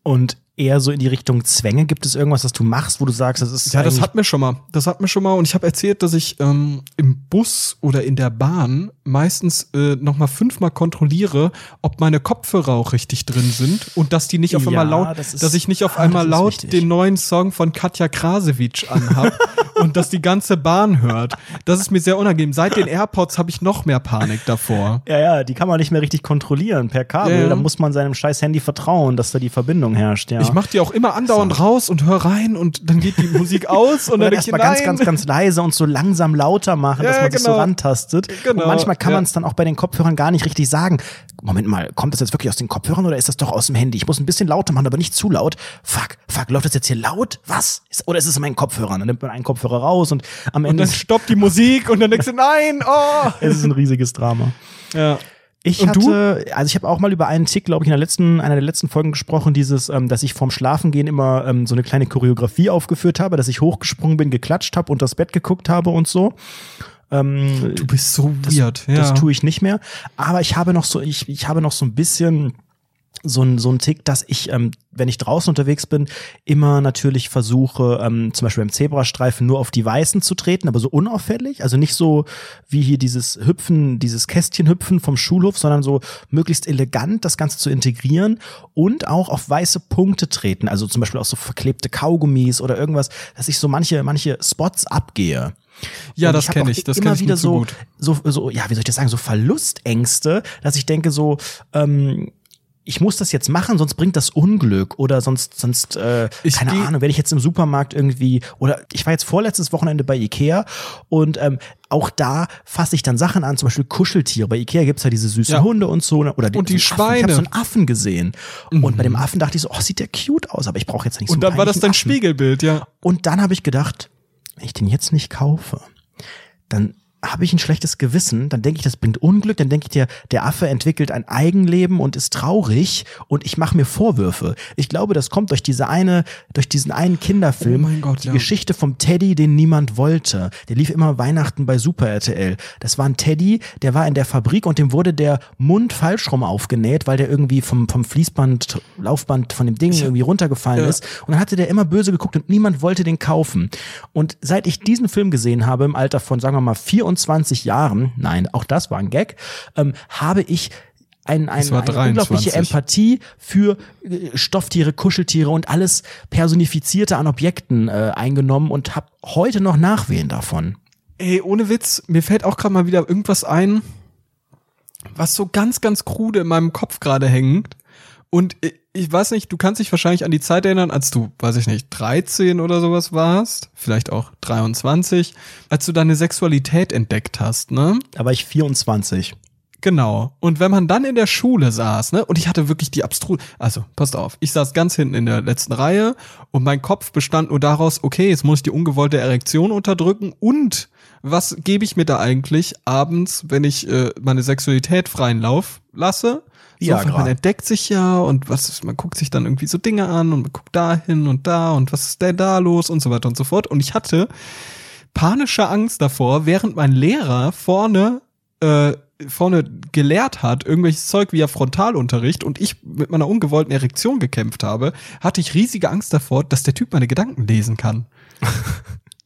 Und eher so in die Richtung Zwänge? Gibt es irgendwas, was du machst, wo du sagst, das ist Ja, das hat mir schon mal. Das hat mir schon mal. Und ich habe erzählt, dass ich ähm, im Bus oder in der Bahn meistens äh, noch mal fünfmal kontrolliere, ob meine Kopfhörer auch richtig drin sind und dass die nicht auf Ja, einmal laut, das ist- dass ich nicht auf ah, einmal laut wichtig. den neuen Song von Katja Krasewitsch anhab und dass die ganze Bahn hört. Das ist mir sehr unangenehm. Seit den AirPods habe ich noch mehr Panik davor. Ja, ja, die kann man nicht mehr richtig kontrollieren per Kabel. Ja. Da muss man seinem scheiß Handy vertrauen, dass da die Verbindung herrscht. Ja. Ich mache die auch immer andauernd raus und hör rein und dann geht die Musik aus und und dann dann ich, erstmal ganz, ganz, ganz leise und so langsam lauter machen, dass Ja, man sich so genau. rantastet. Genau, Und manchmal kann ja. man es dann auch bei den Kopfhörern gar nicht richtig sagen. Moment mal, kommt das jetzt wirklich aus den Kopfhörern oder ist das doch aus dem Handy? Ich muss ein bisschen lauter machen, aber nicht zu laut. Fuck, fuck, läuft das jetzt hier laut? Was? Oder ist es in meinen Kopfhörern? Dann nimmt man einen Kopfhörer raus und am Und Ende dann ist stoppt die Musik und dann denkst du, nein, oh. es ist ein riesiges Drama. Ja. Ich Und du? hatte, also ich habe auch mal über einen Tick, glaube ich, in der letzten, einer der letzten Folgen gesprochen, dieses, ähm, dass ich vorm Schlafengehen immer ähm, so eine kleine Choreografie aufgeführt habe, dass ich hochgesprungen bin, geklatscht habe und das Bett geguckt habe und so. Ähm, Du bist so weird. Ja. das tue ich nicht mehr. Aber ich habe noch so, ich, ich habe noch so ein bisschen so ein, so ein Tick, dass ich, ähm, wenn ich draußen unterwegs bin, immer natürlich versuche, ähm, zum Beispiel im Zebrastreifen nur auf die Weißen zu treten, aber so unauffällig. Also nicht so wie hier dieses Hüpfen, dieses Kästchenhüpfen vom Schulhof, sondern so möglichst elegant das Ganze zu integrieren und auch auf weiße Punkte treten. Also zum Beispiel auch so verklebte Kaugummis oder irgendwas, dass ich so manche, manche Spots abgehe. Ja, Und das hab kenn auch ich, das immer kenn ich wieder so, so, so, ja, wie soll ich das sagen, so Verlustängste, dass ich denke so, ähm, ich muss das jetzt machen, sonst bringt das Unglück oder sonst, sonst, äh, Ich keine Ahnung, wenn ich jetzt im Supermarkt irgendwie oder ich war jetzt vorletztes Wochenende bei Ikea und ähm, auch da fasse ich dann Sachen an, zum Beispiel Kuscheltiere. Bei Ikea gibt's ja diese süßen Ja. Hunde und so. ne, Oder Und die so einen Affen. Ich Schweine. habe so einen Affen gesehen. Und bei dem Affen dachte ich so, oh, sieht der cute aus, aber ich brauche jetzt nicht so Und dann war das dein Affen. Spiegelbild, ja. Und dann habe ich gedacht, wenn ich den jetzt nicht kaufe, dann habe ich ein schlechtes Gewissen, dann denke ich, das bringt Unglück, dann denke ich, der, der Affe entwickelt ein Eigenleben und ist traurig und ich mache mir Vorwürfe. Ich glaube, das kommt durch diese eine, durch diesen einen Kinderfilm, Oh mein Gott, die ja. Geschichte vom Teddy, den niemand wollte. Der lief immer Weihnachten bei Super RTL. Das war ein Teddy, der war in der Fabrik und dem wurde der Mund falsch rum aufgenäht, weil der irgendwie vom, vom Fließband, Laufband von dem Ding irgendwie runtergefallen Ja. ist. Und dann hatte der immer böse geguckt und niemand wollte den kaufen. Und seit ich diesen Film gesehen habe, im Alter von, sagen wir mal, 24 Jahren, nein, auch das war ein Gag, ähm, habe ich ein, ein, eine unglaubliche 23. Empathie für äh, Stofftiere, Kuscheltiere und alles Personifizierte an Objekten äh, eingenommen und habe heute noch Nachwehen davon. Ey, ohne Witz, mir fällt auch gerade mal wieder irgendwas ein, was so ganz, ganz krude in meinem Kopf gerade hängt. Und ich, weiß nicht, du kannst dich wahrscheinlich an die Zeit erinnern, als du, weiß ich nicht, 13 oder sowas warst, vielleicht auch 23, als du deine Sexualität entdeckt hast, ne? Da war ich 24. Genau. Und wenn man dann in der Schule saß, ne, und ich hatte wirklich die abstruse, also passt auf, ich saß ganz hinten in der letzten Reihe und mein Kopf bestand nur daraus, okay, jetzt muss ich die ungewollte Erektion unterdrücken und was gebe ich mir da eigentlich abends, wenn ich äh, meine Sexualität freien Lauf lasse? So, Ja, weil man entdeckt sich ja und was ist, man guckt sich dann irgendwie so Dinge an und man guckt da hin und da und was ist denn da los und so weiter und so fort. Und ich hatte panische Angst davor, während mein Lehrer vorne äh, vorne gelehrt hat, irgendwelches Zeug wie ja Frontalunterricht und ich mit meiner ungewollten Erektion gekämpft habe, hatte ich riesige Angst davor, dass der Typ meine Gedanken lesen kann.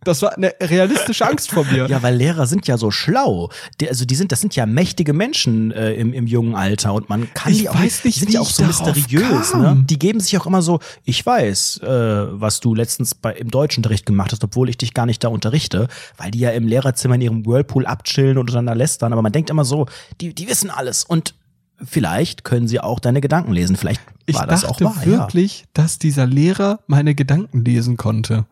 Das war eine realistische Angst vor mir. Ja, weil Lehrer sind ja so schlau. Die, also die sind, das sind ja mächtige Menschen äh, im, im jungen Alter und man kann Ich die auch weiß nicht, die sind ja auch ich so mysteriös. kam. Ne? Die geben sich auch immer so. Ich weiß, äh, was du letztens bei im Deutschunterricht gemacht hast, obwohl ich dich gar nicht da unterrichte, weil die ja im Lehrerzimmer in ihrem Whirlpool abchillen und untereinander lästern. Aber man denkt immer so, die die wissen alles und vielleicht können sie auch deine Gedanken lesen. Vielleicht ich war das dachte auch wahr. wirklich, dass dieser Lehrer meine Gedanken lesen konnte.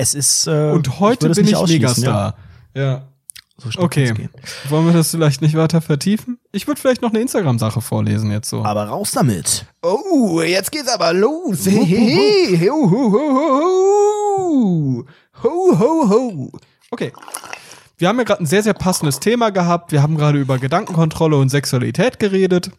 Ja. Es ist äh, Und heute bin nicht ich Megastar. Ja. So schnell Okay. Wollen wir das vielleicht nicht weiter vertiefen? Ich würde vielleicht noch eine Instagram-Sache vorlesen jetzt so. Aber raus damit. Oh, jetzt geht's aber los. Hey, hey, hey, ho, ho, ho, ho, ho. Ho, ho, ho. Okay. Wir haben ja gerade ein sehr, sehr passendes Thema gehabt. Wir haben gerade über Gedankenkontrolle und Sexualität geredet.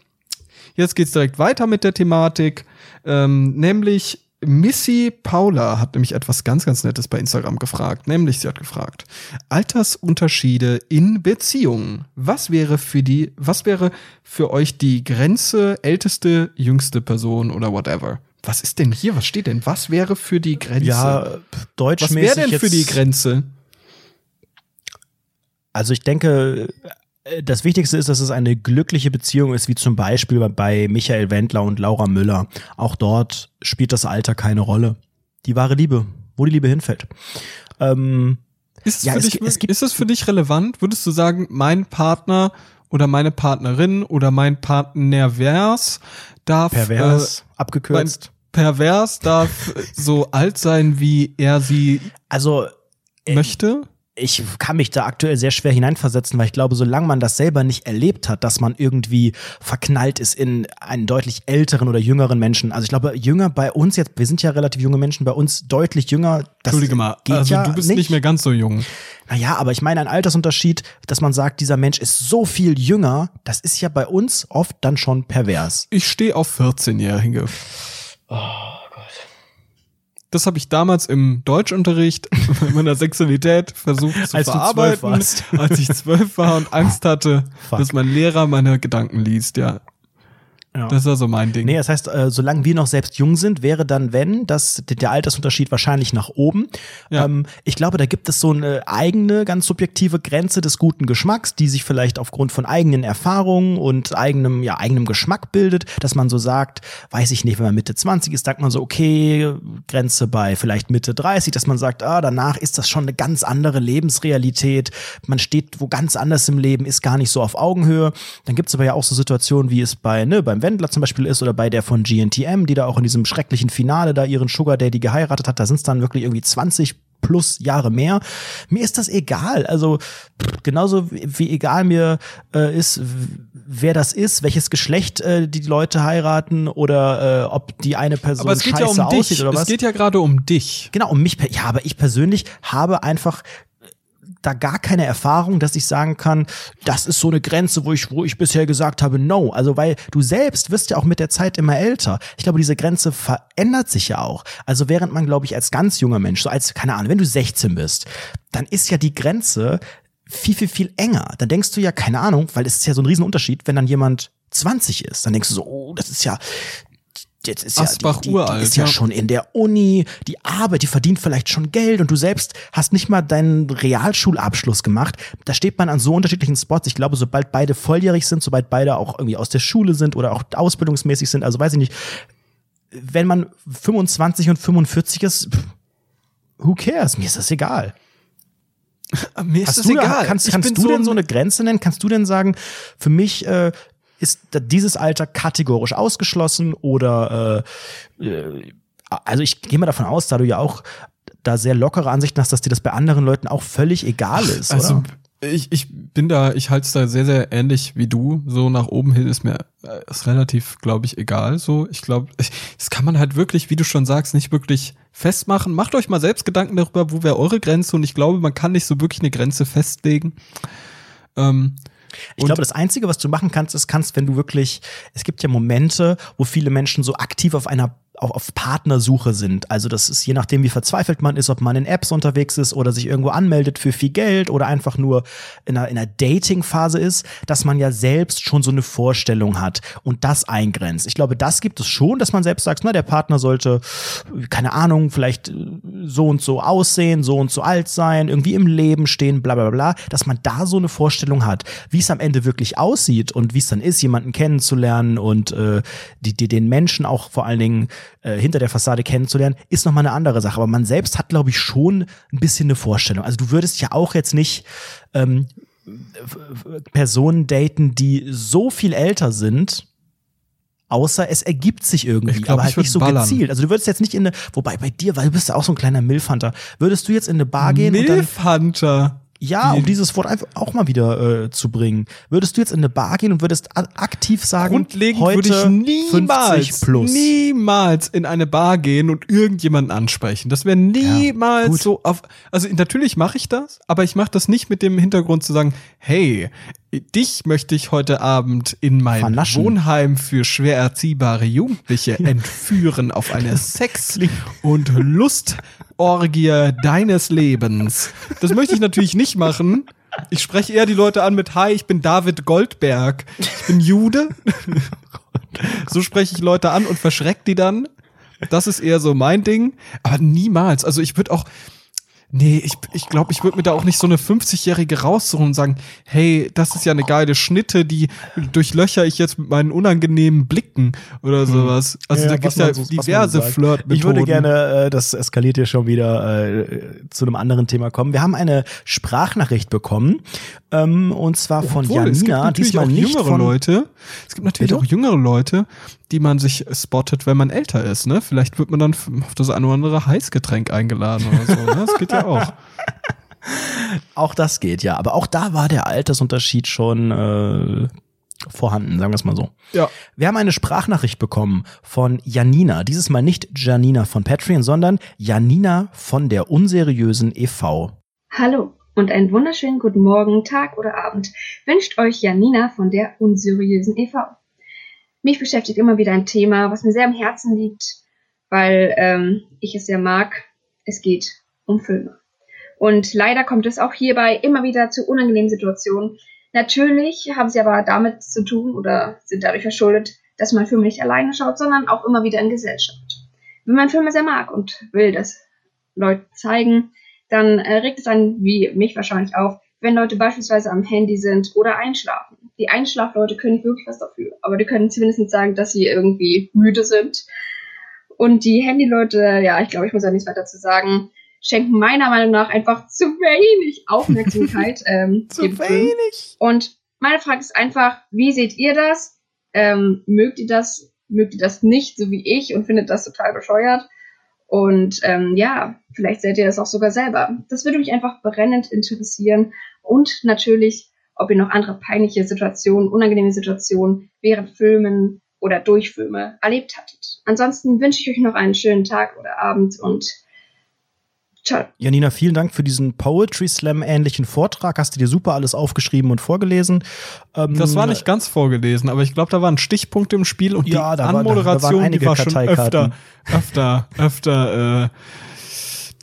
Jetzt geht's direkt weiter mit der Thematik. Ähm, nämlich Missy Paula hat nämlich etwas ganz, ganz Nettes bei Instagram gefragt. Nämlich, sie hat gefragt, Altersunterschiede in Beziehungen. Was wäre für die, was wäre für euch die Grenze älteste, jüngste Person oder whatever? Was ist denn hier? Was steht denn? Was wäre für die Grenze? Ja, was deutschmäßig wäre denn für die Grenze? Also ich denke, das Wichtigste ist, dass es eine glückliche Beziehung ist, wie zum Beispiel bei- Michael Wendler und Laura Müller. Auch dort spielt das Alter keine Rolle. Die wahre Liebe, wo die Liebe hinfällt. Ähm, Ist es, Ja, für es dich, es gibt- ist es für dich relevant? Würdest du sagen, mein Partner oder meine Partnerin oder mein Partner vers darf pervers, Äh, abgekürzt. pervers darf so alt sein, wie er sie Also möchte? Ich kann mich da aktuell sehr schwer hineinversetzen, weil ich glaube, solange man das selber nicht erlebt hat, dass man irgendwie verknallt ist in einen deutlich älteren oder jüngeren Menschen. Also ich glaube, jünger bei uns jetzt, wir sind ja relativ junge Menschen, bei uns deutlich jünger. Das Entschuldige mal, geht also ja du bist nicht. mehr ganz so jung. Naja, aber ich meine, ein Altersunterschied, dass man sagt, dieser Mensch ist so viel jünger, das ist ja bei uns oft dann schon pervers. Ich stehe auf 14-Jährige. Oh. Das habe ich damals im Deutschunterricht in meiner Sexualität versucht zu Als verarbeiten, als ich zwölf war und Angst hatte, Fuck. dass mein Lehrer meine Gedanken liest. Ja, Ja. das war so mein Ding. Nee, das heißt, äh, solange wir noch selbst jung sind, wäre dann, wenn, das, der Altersunterschied wahrscheinlich nach oben. Ja. Ähm, ich glaube, da gibt es so eine eigene, ganz subjektive Grenze des guten Geschmacks, die sich vielleicht aufgrund von eigenen Erfahrungen und eigenem, ja, eigenem Geschmack bildet, dass man so sagt, weiß ich nicht, wenn man Mitte 20 ist, sagt man so, okay, Grenze bei vielleicht Mitte 30, dass man sagt, ah, danach ist das schon eine ganz andere Lebensrealität. Man steht wo ganz anders im Leben, ist gar nicht so auf Augenhöhe. Dann gibt es aber ja auch so Situationen, wie es bei, ne, beim Wendler zum Beispiel ist oder bei der von GNTM, die da auch in diesem schrecklichen Finale da ihren Sugar Daddy geheiratet hat. Da sind es dann wirklich irgendwie 20 plus Jahre mehr. Mir ist das egal. Also pff, genauso wie, egal mir äh, ist, wer das ist, welches Geschlecht äh, die Leute heiraten oder äh, ob die eine Person Aber es geht scheiße ja um aussieht dich. oder was. Es geht ja gerade um dich. Genau, um mich, ja, aber ich persönlich habe einfach da gar keine Erfahrung, dass ich sagen kann, das ist so eine Grenze, wo ich, wo ich bisher gesagt habe, no. Also, weil du selbst wirst ja auch mit der Zeit immer älter. Ich glaube, diese Grenze verändert sich ja auch. Also, während man, glaube ich, als ganz junger Mensch, so als, keine Ahnung, wenn du 16 bist, dann ist ja die Grenze viel, viel, viel enger. Dann denkst du ja, keine Ahnung, weil es ist ja so ein Riesenunterschied, wenn dann jemand 20 ist, dann denkst du so, oh, das ist ja, jetzt ist ja, Asbach die, die, die uralt, ist ja, ja. schon in der Uni, die Arbeit, die verdient vielleicht schon Geld und du selbst hast nicht mal deinen Realschulabschluss gemacht. Da steht man an so unterschiedlichen Spots. Ich glaube, sobald beide volljährig sind, sobald beide auch irgendwie aus der Schule sind oder auch ausbildungsmäßig sind, also weiß ich nicht, wenn man 25 und 45 ist, who cares? Mir ist das egal. Mir ist Hast es du da, egal. kannst kannst du denn ein- so eine Grenze nennen? Kannst du denn sagen, für mich äh, ist dieses Alter kategorisch ausgeschlossen oder äh, äh, also ich gehe mal davon aus, da du ja auch da sehr lockere Ansichten hast, dass dir das bei anderen Leuten auch völlig egal ist, Also oder? ich, ich bin da, ich halte es da sehr, sehr ähnlich wie du. So nach oben hin ist mir äh, ist relativ, glaube ich, egal. So, ich glaube, das kann man halt wirklich, wie du schon sagst, nicht wirklich festmachen. Macht euch mal selbst Gedanken darüber, wo wäre eure Grenze und ich glaube, man kann nicht so wirklich eine Grenze festlegen. Ähm, Ich und- glaube, das Einzige, was du machen kannst, ist, kannst, wenn du wirklich, es gibt ja Momente, wo viele Menschen so aktiv auf einer auf, auf Partnersuche sind. Also das ist je nachdem, wie verzweifelt man ist, ob man in Apps unterwegs ist oder sich irgendwo anmeldet für viel Geld oder einfach nur in einer, in einer Dating-Phase ist, dass man ja selbst schon so eine Vorstellung hat und das eingrenzt. Ich glaube, das gibt es schon, dass man selbst sagt, na, der Partner sollte, keine Ahnung, vielleicht äh, so und so aussehen, so und so alt sein, irgendwie im Leben stehen, bla bla bla, dass man da so eine Vorstellung hat. Wie es am Ende wirklich aussieht und wie es dann ist, jemanden kennenzulernen und äh, die, die, den Menschen auch vor allen Dingen äh, hinter der Fassade kennenzulernen, ist nochmal eine andere Sache. Aber man selbst hat, glaube ich, schon ein bisschen eine Vorstellung. Also du würdest ja auch jetzt nicht ähm, Personen daten, die so viel älter sind, außer es ergibt sich irgendwie, glaub, aber halt nicht so ballern. gezielt. Also du würdest jetzt nicht in eine, wobei bei dir, weil du bist ja auch so ein kleiner Milfhunter, würdest du jetzt in eine Bar gehen und dann Milf Hunter. Ja, um dieses Wort einfach auch mal wieder äh, zu bringen. Würdest du jetzt in eine Bar gehen und würdest aktiv sagen, Grundlegend heute würde ich niemals, 50 plus. niemals in eine Bar gehen und irgendjemanden ansprechen. Das wäre niemals gut. so auf. Also natürlich mache ich das, aber ich mache das nicht mit dem Hintergrund zu sagen, hey, dich möchte ich heute Abend in mein. Wohnheim für schwer erziehbare Jugendliche entführen auf eine Sex- und Lustorgie deines Lebens. Das möchte ich natürlich nicht machen. Ich spreche eher die Leute an mit Hi, ich bin David Goldberg. Ich bin Jude. So spreche ich Leute an und verschreckt die dann. Das ist eher so mein Ding. Aber niemals. Also ich würde auch, Nee, ich ich, glaube, ich würde mir da auch nicht so eine 50-Jährige raussuchen und sagen, hey, das ist ja eine geile Schnitte, die durchlöcher ich jetzt mit meinen unangenehmen Blicken oder sowas. Also Ja, da gibt's ja so- diverse. Flirtmethoden. Ich würde gerne, äh, das eskaliert hier schon wieder, äh, zu einem anderen Thema kommen. Wir haben eine Sprachnachricht bekommen, ähm, und zwar von Obwohl, es gibt Janina, diesmal auch nicht jüngere von Leute. Es gibt natürlich Bitte? auch jüngere Leute, die man sich spottet, wenn man älter ist. Ne? Vielleicht wird man dann auf das eine oder andere Heißgetränk eingeladen oder so. Ne? Das geht ja auch. Auch das geht, ja. Aber auch da war der Altersunterschied schon äh, vorhanden, sagen wir es mal so. Ja. Wir haben eine Sprachnachricht bekommen von Janina. Dieses Mal nicht Janina von Patreon, sondern Janina von der unseriösen e.V. Hallo und einen wunderschönen guten Morgen, Tag oder Abend wünscht euch Janina von der unseriösen e.V. Mich beschäftigt immer wieder ein Thema, was mir sehr am Herzen liegt, weil ähm, ich es sehr mag. Es geht um Filme. Und leider kommt es auch hierbei immer wieder zu unangenehmen Situationen. Natürlich haben sie aber damit zu tun oder sind dadurch verschuldet, dass man Filme nicht alleine schaut, sondern auch immer wieder in Gesellschaft. Wenn man Filme sehr mag und will das Leuten zeigen, dann äh, regt es einen, wie mich wahrscheinlich auch, wenn Leute beispielsweise am Handy sind oder einschlafen. Die Einschlafleute können nicht wirklich was dafür, aber die können zumindest sagen, dass sie irgendwie müde sind. Und die Handyleute, ja, ich glaube, ich muss ja nichts weiter zu sagen, schenken meiner Meinung nach einfach zu wenig Aufmerksamkeit. ähm, dem Film. Und meine Frage ist einfach, wie seht ihr das? Ähm, mögt ihr das? Mögt ihr das nicht, so wie ich, und findet das total bescheuert? Und ähm, ja, vielleicht seht ihr das auch sogar selber. Das würde mich einfach brennend interessieren. Und natürlich, ob ihr noch andere peinliche Situationen, unangenehme Situationen während Filmen oder durch Filme erlebt hattet. Ansonsten wünsche ich euch noch einen schönen Tag oder Abend und ciao. Janina, vielen Dank für diesen Poetry Slam ähnlichen Vortrag. Hast du dir super alles aufgeschrieben und vorgelesen. Ähm, Das war nicht ganz vorgelesen, aber ich glaube, da waren Stichpunkte im Spiel und Ja, die da war- da- da Anmoderation, waren einige die war schon öfter, öfter, öfter, äh,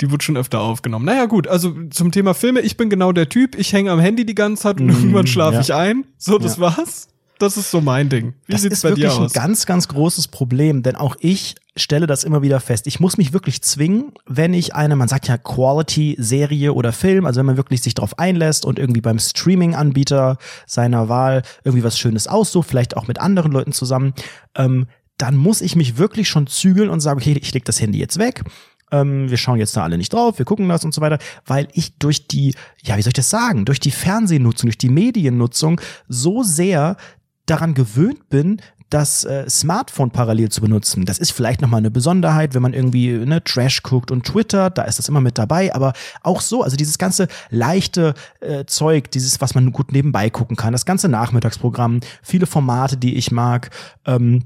die wurde schon öfter aufgenommen. Naja, gut, also zum Thema Filme, ich bin genau der Typ, ich hänge am Handy die ganze Zeit und Mm, irgendwann schlafe ja. ich ein. So, das Ja. war's. Das ist so mein Ding. Wie das sieht's ist bei wirklich dir aus? ein ganz, ganz großes Problem, denn auch ich stelle das immer wieder fest. Ich muss mich wirklich zwingen, wenn ich eine, man sagt ja Quality-Serie oder Film, also wenn man wirklich sich darauf einlässt und irgendwie beim Streaming-Anbieter seiner Wahl irgendwie was Schönes aussucht, vielleicht auch mit anderen Leuten zusammen, ähm, dann muss ich mich wirklich schon zügeln und sagen, okay, ich leg das Handy jetzt weg. Ähm, wir schauen jetzt da alle nicht drauf, wir gucken das und so weiter, weil ich durch die, ja, wie soll ich das sagen, durch die Fernsehnutzung, durch die Mediennutzung so sehr daran gewöhnt bin, das äh, Smartphone parallel zu benutzen. Das ist vielleicht nochmal eine Besonderheit, wenn man irgendwie ne, Trash guckt und Twitter, da ist das immer mit dabei, aber auch so, also dieses ganze leichte äh, Zeug, dieses, was man gut nebenbei gucken kann, das ganze Nachmittagsprogramm, viele Formate, die ich mag, ähm,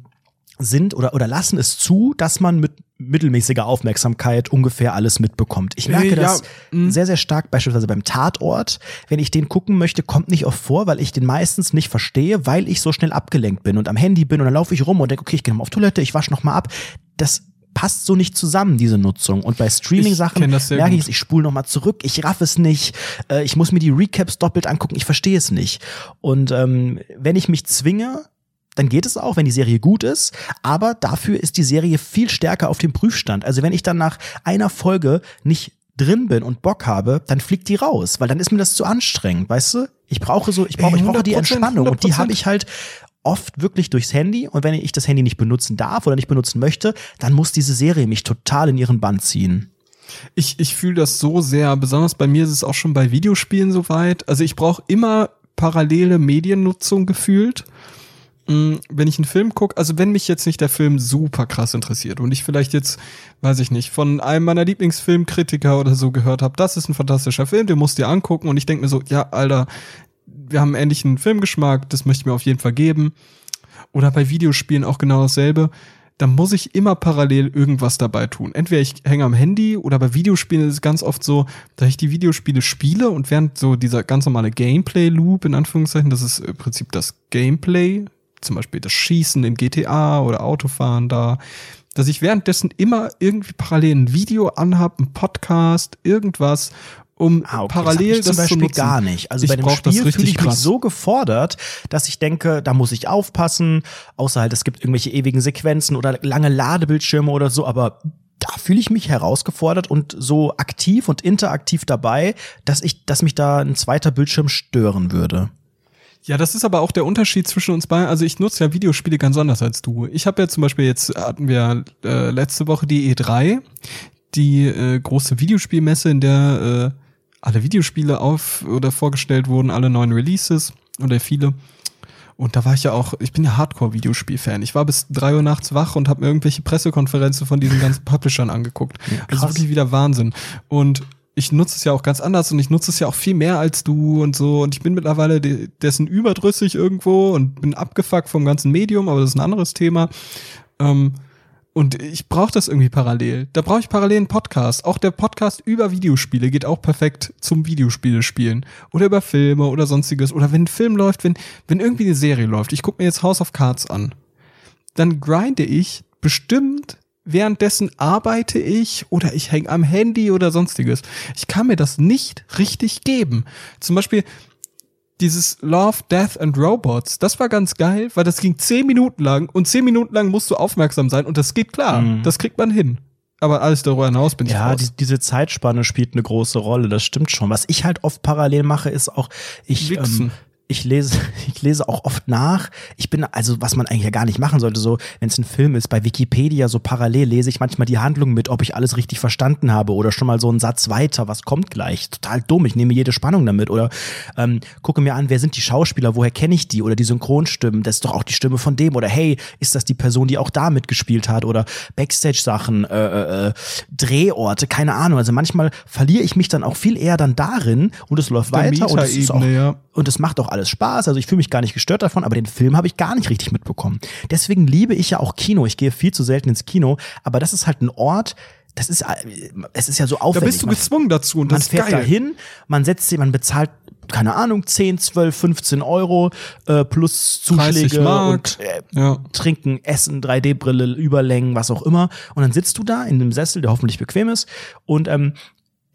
sind oder, oder lassen es zu, dass man mit mittelmäßiger Aufmerksamkeit ungefähr alles mitbekommt. Ich merke Äh, ja, das mm. sehr, sehr stark beispielsweise beim Tatort. Wenn ich den gucken möchte, kommt nicht oft vor, weil ich den meistens nicht verstehe, weil ich so schnell abgelenkt bin und am Handy bin und dann laufe ich rum und denke, okay, ich gehe mal auf Toilette, ich wasche noch mal ab. Das passt so nicht zusammen, diese Nutzung. Und bei Streaming-Sachen merke ich es, ich spule noch mal zurück, ich raff es nicht, äh, ich muss mir die Recaps doppelt angucken, ich verstehe es nicht. Und ähm, wenn ich mich zwinge, dann geht es auch, wenn die Serie gut ist, aber dafür ist die Serie viel stärker auf dem Prüfstand. Also wenn ich dann nach einer Folge nicht drin bin und Bock habe, dann fliegt die raus, weil dann ist mir das zu anstrengend, weißt du? Ich brauche so, ich brauche, ich brauche die 100%, Entspannung und die 100%. habe ich halt oft wirklich durchs Handy und wenn ich das Handy nicht benutzen darf oder nicht benutzen möchte, dann muss diese Serie mich total in ihren Bann ziehen. Ich, ich fühle das so sehr, besonders bei mir ist es auch schon bei Videospielen soweit. Also ich brauche immer parallele Mediennutzung gefühlt. Mm, Wenn ich einen Film gucke, also wenn mich jetzt nicht der Film super krass interessiert und ich vielleicht jetzt, weiß ich nicht, von einem meiner Lieblingsfilmkritiker oder so gehört habe, das ist ein fantastischer Film, den musst du dir angucken und ich denke mir so, ja, Alter, wir haben einen ähnlichen Filmgeschmack, das möchte ich mir auf jeden Fall geben. Oder bei Videospielen auch genau dasselbe. dann muss ich immer parallel irgendwas dabei tun. Entweder ich hänge am Handy oder bei Videospielen ist es ganz oft so, dass ich die Videospiele spiele und während so dieser ganz normale Gameplay-Loop, in Anführungszeichen, das ist im Prinzip das Gameplay, zum Beispiel das Schießen in GTA oder Autofahren da, dass ich währenddessen immer irgendwie parallel ein Video anhab, ein Podcast, irgendwas, um Ah, okay, parallel das, ich zum das zu Beispiel gar nicht. Also Ich bei dem Spiel fühle ich mich krass. so gefordert, dass ich denke, da muss ich aufpassen, außer halt es gibt irgendwelche ewigen Sequenzen oder lange Ladebildschirme oder so, aber da fühle ich mich herausgefordert und so aktiv und interaktiv dabei, dass ich, dass mich da ein zweiter Bildschirm stören würde. Ja, das ist aber auch der Unterschied zwischen uns beiden. Also ich nutze ja Videospiele ganz anders als du. Ich habe ja zum Beispiel jetzt hatten wir äh, letzte Woche die E3, die äh, große Videospielmesse, in der äh, alle Videospiele auf oder vorgestellt wurden, alle neuen Releases oder viele. Und da war ich ja auch, ich bin ja Hardcore-Videospiel-Fan. Ich war bis drei Uhr nachts wach und habe mir irgendwelche Pressekonferenzen von diesen ganzen Publishern angeguckt. also wirklich wieder Wahnsinn. Und ich nutze es ja auch ganz anders und ich nutze es ja auch viel mehr als du und so. Und ich bin mittlerweile de dessen überdrüssig irgendwo und bin abgefuckt vom ganzen Medium, aber das ist ein anderes Thema. Ähm, und ich brauche das irgendwie parallel. Da brauche ich parallel einen Podcast. Auch der Podcast über Videospiele geht auch perfekt zum Videospiele spielen. Oder über Filme oder sonstiges. Oder wenn ein Film läuft, wenn, wenn irgendwie eine Serie läuft. Ich gucke mir jetzt House of Cards an. Dann grinde ich bestimmt währenddessen arbeite ich oder ich hänge am Handy oder sonstiges. Ich kann mir das nicht richtig geben. Zum Beispiel dieses Love, Death and Robots, das war ganz geil, weil das ging zehn Minuten lang und zehn Minuten lang musst du aufmerksam sein und das geht klar. Mhm. Das kriegt man hin. Aber alles darüber hinaus bin ich Ja, die, diese Zeitspanne spielt eine große Rolle, das stimmt schon. Was ich halt oft parallel mache, ist auch, ich, ähm, ich lese, ich lese auch oft nach. Ich bin, also was man eigentlich ja gar nicht machen sollte, so, wenn es ein Film ist, bei Wikipedia so parallel lese ich manchmal die Handlung mit, ob ich alles richtig verstanden habe oder schon mal so einen Satz weiter, was kommt gleich. Total dumm, ich nehme jede Spannung damit oder ähm, gucke mir an, wer sind die Schauspieler, woher kenne ich die oder die Synchronstimmen, das ist doch auch die Stimme von dem oder hey, ist das die Person, die auch da mitgespielt hat oder Backstage-Sachen, äh, äh, äh, Drehorte, keine Ahnung. Also manchmal verliere ich mich dann auch viel eher dann darin und es läuft weiter und es ist auch ja. und es macht auch alles Spaß. Also ich fühle mich gar nicht gestört davon, aber den Film habe ich gar nicht richtig mitbekommen. Deswegen liebe ich ja auch Kino. Ich gehe viel zu selten ins Kino, aber das ist halt ein Ort, das ist, äh, es ist ja so Da aufwendig. bist du gezwungen dazu und man das ist fährt geil. dahin, man setzt sich, man bezahlt, keine Ahnung, 10, 12, 15 Euro äh, plus 30 Zuschläge und äh, Ja. Trinken, Essen, 3D-Brille, Überlängen, was auch immer. Und dann sitzt du da in einem Sessel, der hoffentlich bequem ist. Und ähm,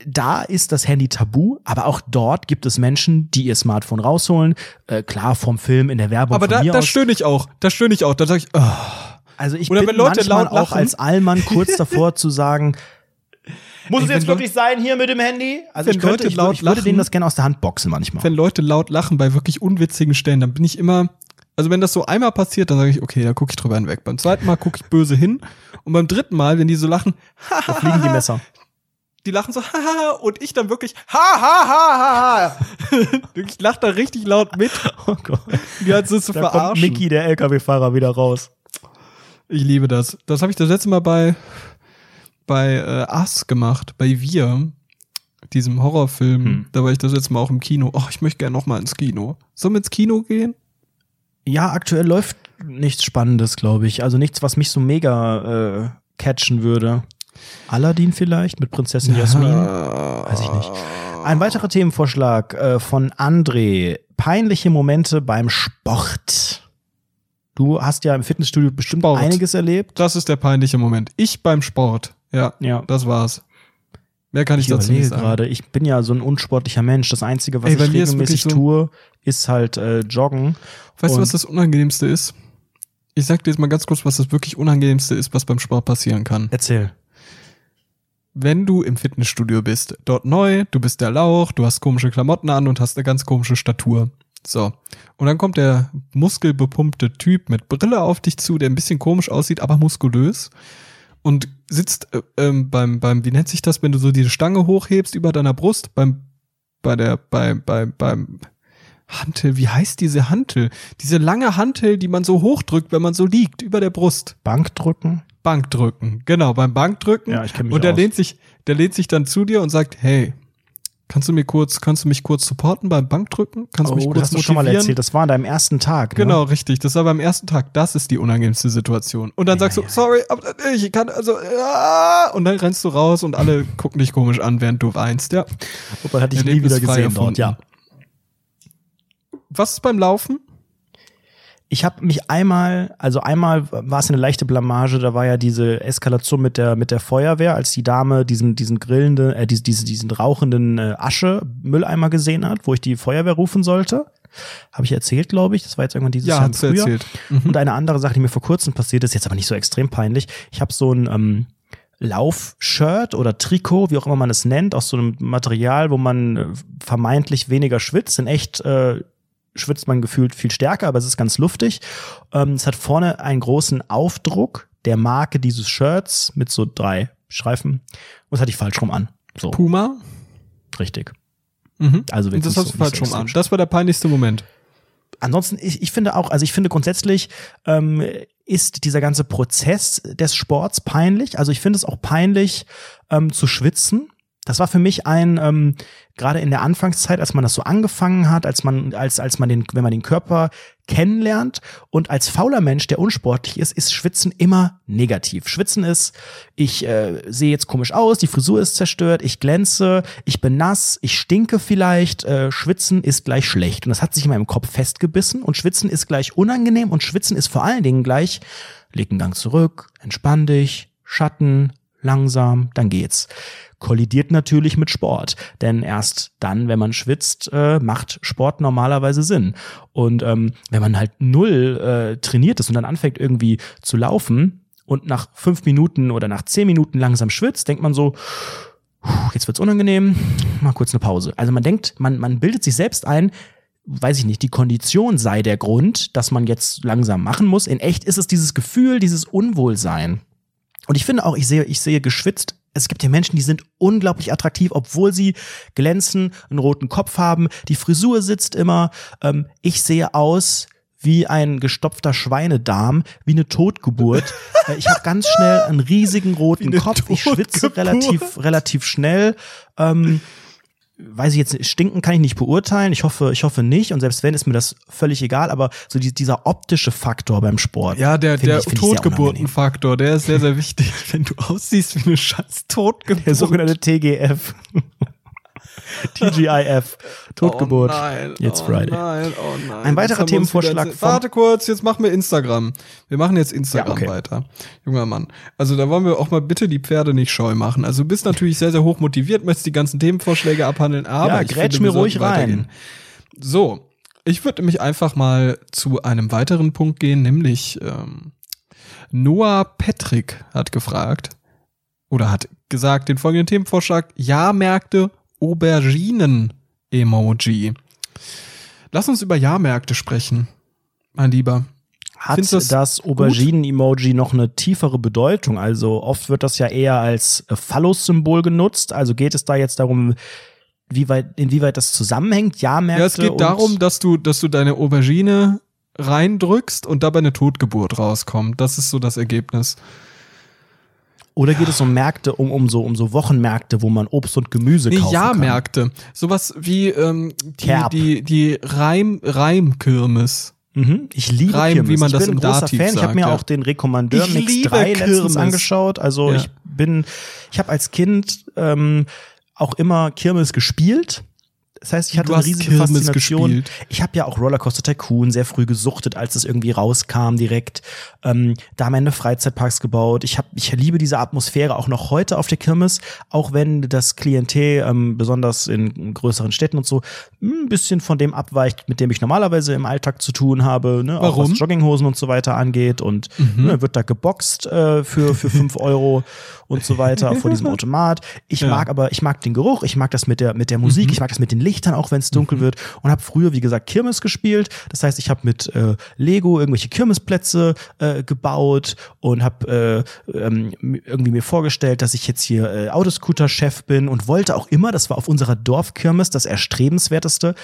da ist das Handy tabu, aber auch dort gibt es Menschen, die ihr Smartphone rausholen. Äh, klar, vom Film, in der Werbung Aber von da, mir da aus. stöhne ich auch. Da stöhne ich auch. Da sage ich, oh. Also ich Oder bin wenn Leute manchmal laut auch als Allmann kurz davor zu sagen, muss Ey, es jetzt wirklich sein hier mit dem Handy? Also wenn ich könnte, Leute ich, würde- laut ich würde lachen- denen das gerne aus der Hand boxen manchmal. wenn Leute laut lachen bei wirklich unwitzigen Stellen, dann bin ich immer, also wenn das so einmal passiert, dann sage ich, okay, da gucke ich drüber hinweg. Beim zweiten Mal gucke ich böse hin und beim dritten Mal, wenn die so lachen, Da fliegen die Messer. Die lachen so, haha, und ich dann wirklich, ha, ha, ha, ha, ha. ich lache da richtig laut mit, Oh Gott. wie halt so zu Da kommt verarschen. Mickey, der LKW-Fahrer, wieder raus. Ich liebe das. Das habe ich das letzte Mal bei, bei äh, Us gemacht, bei Wir, diesem Horrorfilm. Hm. Da war ich das letzte Mal auch im Kino. Oh, ich möchte gerne noch mal ins Kino. Sollen wir ins Kino gehen? Ja, aktuell läuft nichts Spannendes, glaube ich. Also nichts, was mich so mega äh, catchen würde. Aladdin vielleicht mit Prinzessin Jasmin? Weiß ich nicht. Ein weiterer Themenvorschlag äh, von André. Peinliche Momente beim Sport. Du hast ja im Fitnessstudio bestimmt Sport. einiges erlebt. Das ist der peinliche Moment. Ich beim Sport. Ja, Ja. das war's. Mehr kann ich, Ich dazu nicht sagen. gerade, ich bin ja so ein unsportlicher Mensch. Das Einzige, was Ey, ich regelmäßig so- tue, ist halt äh, Joggen. Weißt du, was das Unangenehmste ist? Ich sag dir jetzt mal ganz kurz, was das wirklich Unangenehmste ist, was beim Sport passieren kann. Erzähl. Wenn du im Fitnessstudio bist, dort neu, du bist der Lauch, du hast komische Klamotten an und hast eine ganz komische Statur. So. Und dann kommt der muskelbepumpte Typ mit Brille auf dich zu, der ein bisschen komisch aussieht, aber muskulös. Und sitzt äh, ähm, beim, beim, wie nennt sich das, wenn du so diese Stange hochhebst über deiner Brust, beim, bei der, bei, bei, beim Hantel, wie heißt diese Hantel? Diese lange Hantel, die man so hochdrückt, wenn man so liegt, über der Brust. Bankdrücken. Bankdrücken. Genau, beim Bankdrücken. Ja, ich kenn mich Und der aus. lehnt sich, der lehnt sich dann zu dir und sagt, hey, Kannst du mir kurz, kannst du mich kurz supporten beim Bankdrücken? Kannst du mich Oh, kurz das hast du schon mal erzählt. Das war an deinem ersten Tag. Ne? Genau, richtig. Das war beim ersten Tag. Das ist die unangenehmste Situation. Und dann Ja, sagst du, ja. sorry, aber ich kann, also, ah, und dann rennst du raus und alle gucken dich komisch an, während du weinst, ja. Wobei hatte ich nie Erlebnisfrei wieder gesehen erfunden. dort, ja. Was ist beim Laufen? Ich habe mich einmal, also einmal war es eine leichte Blamage, da war ja diese Eskalation mit der mit der Feuerwehr, als die Dame diesen diesen grillenden, äh, diesen, diesen, diesen rauchenden äh, Asche Mülleimer gesehen hat, wo ich die Feuerwehr rufen sollte. Habe ich erzählt, glaube ich. Das war jetzt irgendwann dieses Ja, Jahr im Frühjahr. erzählt. Mhm. Und eine andere Sache, die mir vor kurzem passiert ist, jetzt aber nicht so extrem peinlich. Ich habe so ein ähm, Laufshirt oder Trikot, wie auch immer man es nennt, aus so einem Material, wo man äh, vermeintlich weniger schwitzt. In echt äh, schwitzt man gefühlt viel stärker, aber es ist ganz luftig. Ähm, es hat vorne einen großen Aufdruck der Marke dieses Shirts mit so drei Streifen. Und das hatte ich falsch rum an. So, Puma? richtig. Mhm. Also das hast so, du falsch rum an. Das war der peinlichste Moment. ansonsten, ich, ich finde auch, also ich finde grundsätzlich ähm, ist dieser ganze Prozess des Sports peinlich. Also ich finde es auch peinlich ähm, zu schwitzen. Das war für mich ein, ähm, gerade in der Anfangszeit, als man das so angefangen hat, als man, als, als man den, wenn man den Körper kennenlernt und als fauler Mensch, der unsportlich ist, ist Schwitzen immer negativ. Schwitzen ist, ich äh, sehe jetzt komisch aus, die Frisur ist zerstört, ich glänze, ich bin nass, ich stinke vielleicht. Äh, Schwitzen ist gleich schlecht. Und das hat sich in meinem Kopf festgebissen und Schwitzen ist gleich unangenehm und Schwitzen ist vor allen Dingen gleich, leg einen Gang zurück, entspann dich, Schatten, langsam, dann geht's. Kollidiert natürlich mit Sport, denn erst dann, wenn man schwitzt, äh, macht Sport normalerweise Sinn. Und ähm, wenn man halt null äh, trainiert ist und dann anfängt irgendwie zu laufen und nach fünf Minuten oder nach zehn Minuten langsam schwitzt, denkt man so, "Puh, jetzt wird's unangenehm, mal kurz eine Pause. Also man denkt, man, man bildet sich selbst ein, weiß ich nicht, die Kondition sei der Grund, dass man jetzt langsam machen muss. In echt ist es dieses Gefühl, dieses Unwohlsein. Und ich finde auch, ich sehe, ich sehe geschwitzt. Es gibt ja Menschen, die sind unglaublich attraktiv, obwohl sie glänzen, einen roten Kopf haben. Die Frisur sitzt immer. Ähm, ich sehe aus wie ein gestopfter Schweinedarm, wie eine Totgeburt. Äh, ich habe ganz schnell einen riesigen roten Kopf. Ich schwitze Totgeburt. relativ, relativ schnell. Ähm, weiß ich jetzt, stinken kann ich nicht beurteilen. Ich hoffe, ich hoffe nicht. Und selbst wenn, ist mir das völlig egal. Aber so die, dieser optische Faktor beim Sport. Ja, der, der. Totgeburtenfaktor, der ist sehr, sehr wichtig. Wenn du aussiehst wie eine scheiß Totgeburt. Der sogenannte TGF. TGIF. Totgeburt. Oh nein, Jetzt oh Friday. Nein, oh nein. Ein weiterer Themenvorschlag Warte kurz, jetzt machen wir Instagram. Wir machen jetzt Instagram Ja, okay. weiter. Junger Mann. Also da wollen wir auch mal bitte die Pferde nicht scheu machen. Also du bist natürlich sehr, sehr hoch motiviert, möchtest die ganzen Themenvorschläge abhandeln, aber Ja, grätsch finde, mir ruhig rein. So, ich würde mich einfach mal zu einem weiteren Punkt gehen, nämlich ähm, Noah Patrick hat gefragt oder hat gesagt den folgenden Themenvorschlag: Jahrmärkte, Auberginen-Emoji. Lass uns über Jahrmärkte sprechen, mein Lieber. Hat das, das Auberginen-Emoji noch eine tiefere Bedeutung? Also oft wird das ja eher als äh, Phallus-Symbol genutzt. Also geht es da jetzt darum, wie weit, inwieweit das zusammenhängt? Jahrmärkte Ja, es geht darum, dass du, dass du deine Aubergine reindrückst und dabei eine Totgeburt rauskommt. Das ist so das Ergebnis. Oder geht es um Märkte, um, um, so, um so Wochenmärkte, wo man Obst und Gemüse Nee, kaufen Jahrmärkte. Sowas wie ähm, die, Kerb. die, die Reim, Reimkirmes. kann? Mhm. Ich liebe Reim, Kirmes. wie man ich das bin ein großer Dativ Fan. Ich habe mir sagt, ja. auch den Rekommandeur Mix liebe 3 letztens Kirmes. angeschaut. Also Ja. ich bin, ich habe als Kind ähm, auch immer Kirmes gespielt. Das heißt, ich hatte Du eine riesige Kirmes Faszination. gespielt. Ich habe ja auch Rollercoaster Tycoon sehr früh gesuchtet, als es irgendwie rauskam direkt. Ähm, da haben wir eine Freizeitparks gebaut. Ich habe, ich liebe diese Atmosphäre auch noch heute auf der Kirmes, auch wenn das Klientel ähm, besonders in größeren Städten und so ein bisschen von dem abweicht, mit dem ich normalerweise im Alltag zu tun habe. Ne? Auch Warum? Mhm. was Jogginghosen und so weiter angeht und ne, wird da geboxt äh, für für fünf Euro und so weiter vor diesem Automat. Ich Ja. Mhm. mag aber, ich mag den Geruch, ich mag das mit der mit der Musik, ich mag das mit den Lichtern, auch wenn es dunkel wird und habe früher, wie gesagt, Kirmes gespielt. Das heißt, ich habe mit äh, Lego irgendwelche Kirmesplätze äh, gebaut und habe äh, ähm, irgendwie mir vorgestellt, dass ich jetzt hier äh, Autoscooter-Chef bin und wollte auch immer, das war auf unserer Dorfkirmes das erstrebenswerteste,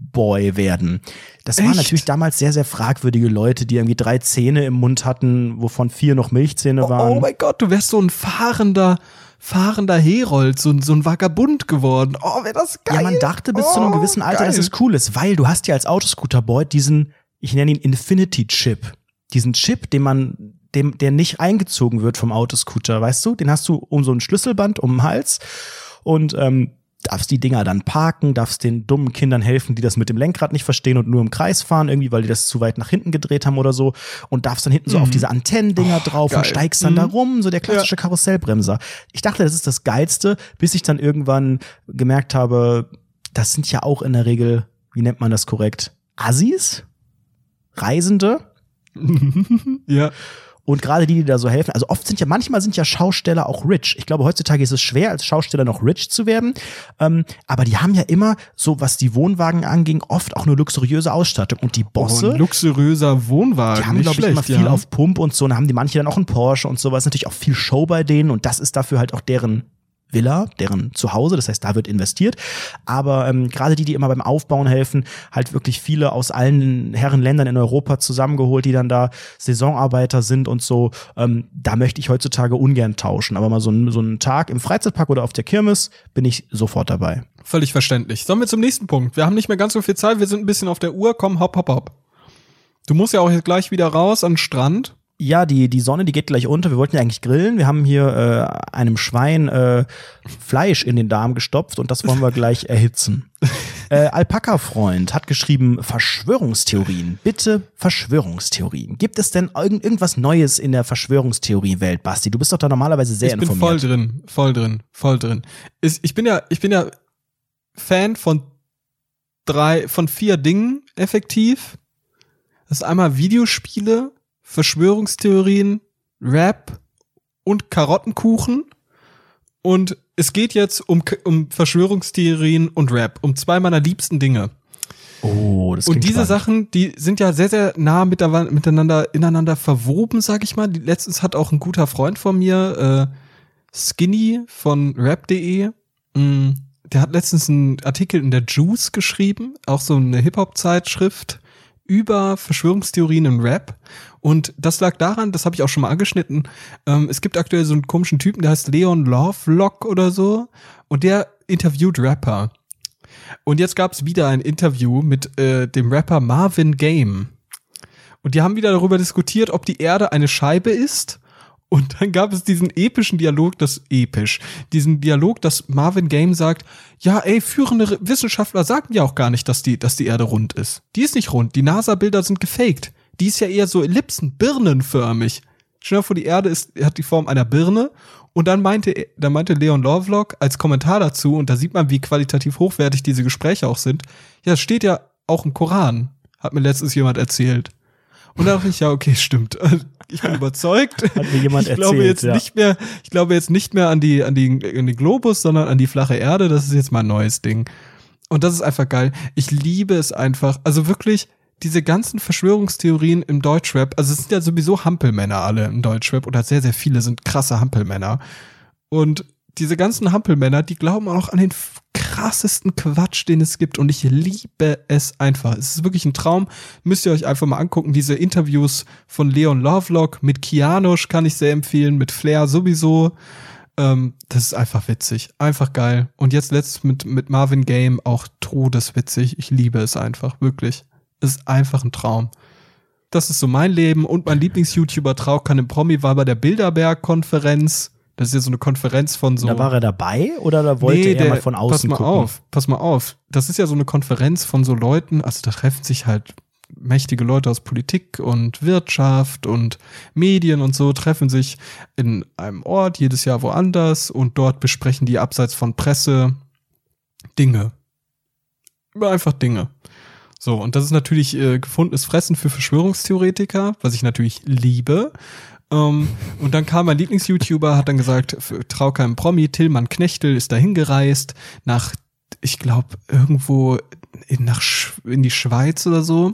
Autoscooter-Boy werden. Das waren Echt? natürlich damals sehr, sehr fragwürdige Leute, die irgendwie drei Zähne im Mund hatten, wovon vier noch Milchzähne Oh, waren. oh mein Gott, du wärst so ein fahrender, fahrender Herold, so, ein- so ein Vagabund geworden. Oh, wäre das geil. Ja, man dachte bis zu einem Oh, gewissen Alter, dass geil. es cool ist, weil du hast ja als Autoscooter-Boy diesen, ich nenne ihn Infinity-Chip. Diesen Chip, den man, dem, der nicht eingezogen wird vom Autoscooter, weißt du? Den hast du um so ein Schlüsselband um den Hals und ähm, darfst die Dinger dann parken, darfst den dummen Kindern helfen, die das mit dem Lenkrad nicht verstehen und nur im Kreis fahren, irgendwie, weil die das zu weit nach hinten gedreht haben oder so und darfst dann hinten so auf diese Antennendinger drauf und geil. steigst dann da Mhm. rum, so der klassische Karussellbremser. Ich dachte, das ist das Geilste, bis ich dann irgendwann gemerkt habe, das sind ja auch in der Regel, wie nennt man das korrekt? Assis? Reisende? Ja. Und gerade die, die da so helfen, also oft sind ja, manchmal sind ja Schausteller auch rich. Ich glaube, heutzutage ist es schwer, als Schausteller noch rich zu werden. Ähm, aber die haben ja immer, so was die Wohnwagen anging, oft auch eine luxuriöse Ausstattung. Und die Oh, Bosse, ein luxuriöser Wohnwagen. die haben, glaube ich, schlecht, immer viel ja. auf Pump und so. Und dann haben die manche dann auch einen Porsche und sowas. Natürlich auch viel Show bei denen. Und das ist dafür halt auch deren Villa, deren Zuhause. Das heißt, da wird investiert. Aber ähm, gerade die, die immer beim Aufbauen helfen, halt wirklich viele aus allen Herrenländern in Europa zusammengeholt, die dann da Saisonarbeiter sind und so. Ähm, da möchte ich heutzutage ungern tauschen. Aber mal so, ein, so einen Tag im Freizeitpark oder auf der Kirmes bin ich sofort dabei. Völlig verständlich. Sollen wir zum nächsten Punkt? Wir haben nicht mehr ganz so viel Zeit, wir sind ein bisschen auf der Uhr. Komm, hopp, hopp, hopp. Du musst ja auch jetzt gleich wieder raus an den Strand. Ja, die, die Sonne, die geht gleich unter. Wir wollten ja eigentlich grillen. Wir haben hier äh, einem Schwein äh, Fleisch in den Darm gestopft und das wollen wir gleich erhitzen. Äh, Alpaka-Freund hat geschrieben, Verschwörungstheorien. Bitte Verschwörungstheorien. Gibt es denn irgend, irgendwas Neues in der Verschwörungstheorie-Welt, Basti? Du bist doch da normalerweise sehr ich bin voll informiert. drin, voll drin, voll drin. Ist, ich bin ja, ich bin ja Fan von drei, von vier Dingen effektiv. Das ist einmal Videospiele, Verschwörungstheorien, Rap und Karottenkuchen. Und es geht jetzt um, um Verschwörungstheorien und Rap, um zwei meiner liebsten Dinge. Oh, das Und diese spannend. Sachen, die sind ja sehr, sehr nah miteinander, ineinander verwoben, sag ich mal. Letztens hat auch ein guter Freund von mir, äh, Skinny von rap.de, mh, der hat letztens einen Artikel in der Juice geschrieben, auch so eine Hip-Hop-Zeitschrift über Verschwörungstheorien im Rap. Und das lag daran, das habe ich auch schon mal angeschnitten, ähm, es gibt aktuell so einen komischen Typen, der heißt Leon Lovelock oder so. Und der interviewt Rapper. Und jetzt gab es wieder ein Interview mit äh, dem Rapper Marvin Game. Und die haben wieder darüber diskutiert, ob die Erde eine Scheibe ist. Und dann gab es diesen epischen Dialog, das episch, diesen Dialog, dass Marvin Game sagt, ja, ey, führende Wissenschaftler sagen ja auch gar nicht, dass die, dass die Erde rund ist. Die ist nicht rund. Die NASA-Bilder sind gefaked. Die ist ja eher so Ellipsen, birnenförmig. Stell dir vor, die Erde ist, hat die Form einer Birne. Und dann meinte, dann meinte Leon Lovelock als Kommentar dazu, und da sieht man, wie qualitativ hochwertig diese Gespräche auch sind. Ja, es steht ja auch im Koran, hat mir letztens jemand erzählt. Und da dachte ich, ja, okay, stimmt. Ich bin überzeugt. Hat mir jemand ich glaube erzählt, jetzt ja. nicht mehr, ich glaube jetzt nicht mehr an die, an die, an den Globus, sondern an die flache Erde. Das ist jetzt mal ein neues Ding. Und das ist einfach geil. Ich liebe es einfach. Also wirklich, diese ganzen Verschwörungstheorien im Deutschrap, also es sind ja sowieso Hampelmänner alle im Deutschrap oder sehr, sehr viele sind krasse Hampelmänner. Und diese ganzen Hampelmänner, die glauben auch an den krassesten Quatsch, den es gibt. Und ich liebe es einfach. Es ist wirklich ein Traum. Müsst ihr euch einfach mal angucken. Diese Interviews von Leon Lovelock mit Kianosch kann ich sehr empfehlen, mit Flair sowieso. Ähm, das ist einfach witzig. Einfach geil. Und jetzt letzt mit, mit Marvin Game auch todeswitzig. Ich liebe es einfach. Wirklich. Ist einfach ein Traum. Das ist so mein Leben. Und mein Lieblings-YouTuber Traukan im Promi war bei der Bilderberg-Konferenz. Das ist ja so eine Konferenz von so. Da war er dabei oder da wollte er mal von außen pass mal gucken? auf, pass mal auf. Das ist ja so eine Konferenz von so Leuten, also da treffen sich halt mächtige Leute aus Politik und Wirtschaft und Medien und so, treffen sich in einem Ort, jedes Jahr woanders und dort besprechen die abseits von Presse Dinge. Über einfach Dinge. So, und das ist natürlich äh, gefundenes Fressen für Verschwörungstheoretiker, was ich natürlich liebe. Ähm, und dann kam mein Lieblings-YouTuber, hat dann gesagt, für Traukeim Promi, Tillmann Knechtel ist dahin gereist, nach, ich glaube, irgendwo in, nach, in die Schweiz oder so.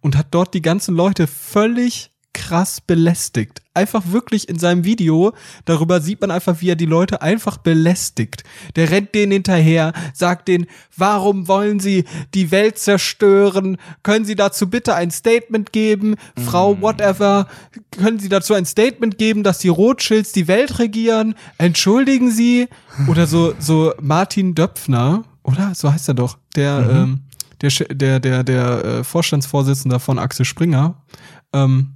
Und hat dort die ganzen Leute völlig krass belästigt. Einfach wirklich in seinem Video, darüber sieht man einfach, wie er die Leute einfach belästigt. Der rennt denen hinterher, sagt denen, warum wollen sie die Welt zerstören? Können sie dazu bitte ein Statement geben? Frau whatever, können sie dazu ein Statement geben, dass die Rothschilds die Welt regieren? Entschuldigen sie? Oder so, so Martin Döpfner, oder? So heißt er doch. Der, ähm, der, der, der, der äh, Vorstandsvorsitzender von Axel Springer, ähm,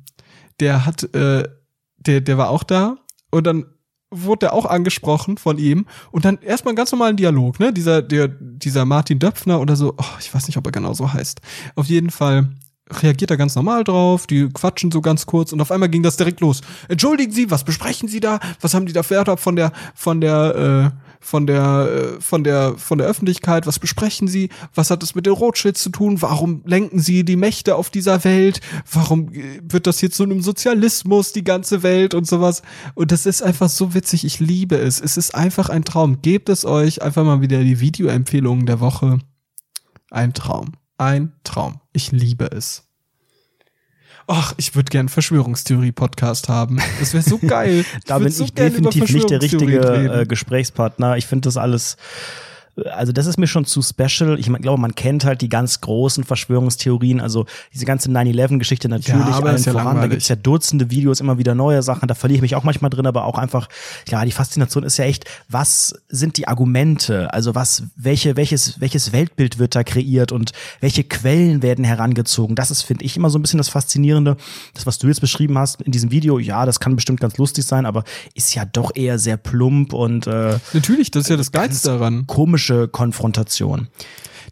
der hat, äh, der, der war auch da und dann wurde der auch angesprochen von ihm und dann erstmal einen ganz normalen Dialog, ne? Dieser, der, dieser Martin Döpfner oder so, oh, ich weiß nicht, ob er genau so heißt. Auf jeden Fall reagiert er ganz normal drauf, die quatschen so ganz kurz und auf einmal ging das direkt los. Entschuldigen Sie, was besprechen Sie da? Was haben die da für von der, von der, äh, von der, äh, von der, von der Öffentlichkeit? Was besprechen Sie? Was hat es mit den Rothschilds zu tun? Warum lenken Sie die Mächte auf dieser Welt? Warum äh, wird das jetzt so einem Sozialismus, die ganze Welt und sowas? Und das ist einfach so witzig. Ich liebe es. Es ist einfach ein Traum. Gebt es euch einfach mal wieder die Videoempfehlungen der Woche. Ein Traum. Ein Traum. Ich liebe es. Ach, ich würde gern Verschwörungstheorie-Podcast haben. Das wäre so geil. Da bin so ich definitiv nicht der richtige äh. Gesprächspartner. Ich finde das alles. Also das ist mir schon zu special. Ich glaube, man kennt halt die ganz großen Verschwörungstheorien, also diese ganze 9-11-Geschichte natürlich Ja, allen ja voran. Da langweilig. gibt's ja Dutzende Videos, immer wieder neue Sachen. Da verliere ich mich auch manchmal drin, aber auch einfach, ja, die Faszination ist ja echt, was sind die Argumente? Also was, welche, welches, welches Weltbild wird da kreiert und welche Quellen werden herangezogen? Das ist, finde ich, immer so ein bisschen das Faszinierende. Das, was du jetzt beschrieben hast in diesem Video, ja, das kann bestimmt ganz lustig sein, aber ist ja doch eher sehr plump und äh, Natürlich, das ist ja das Geilste daran. Komische Konfrontation.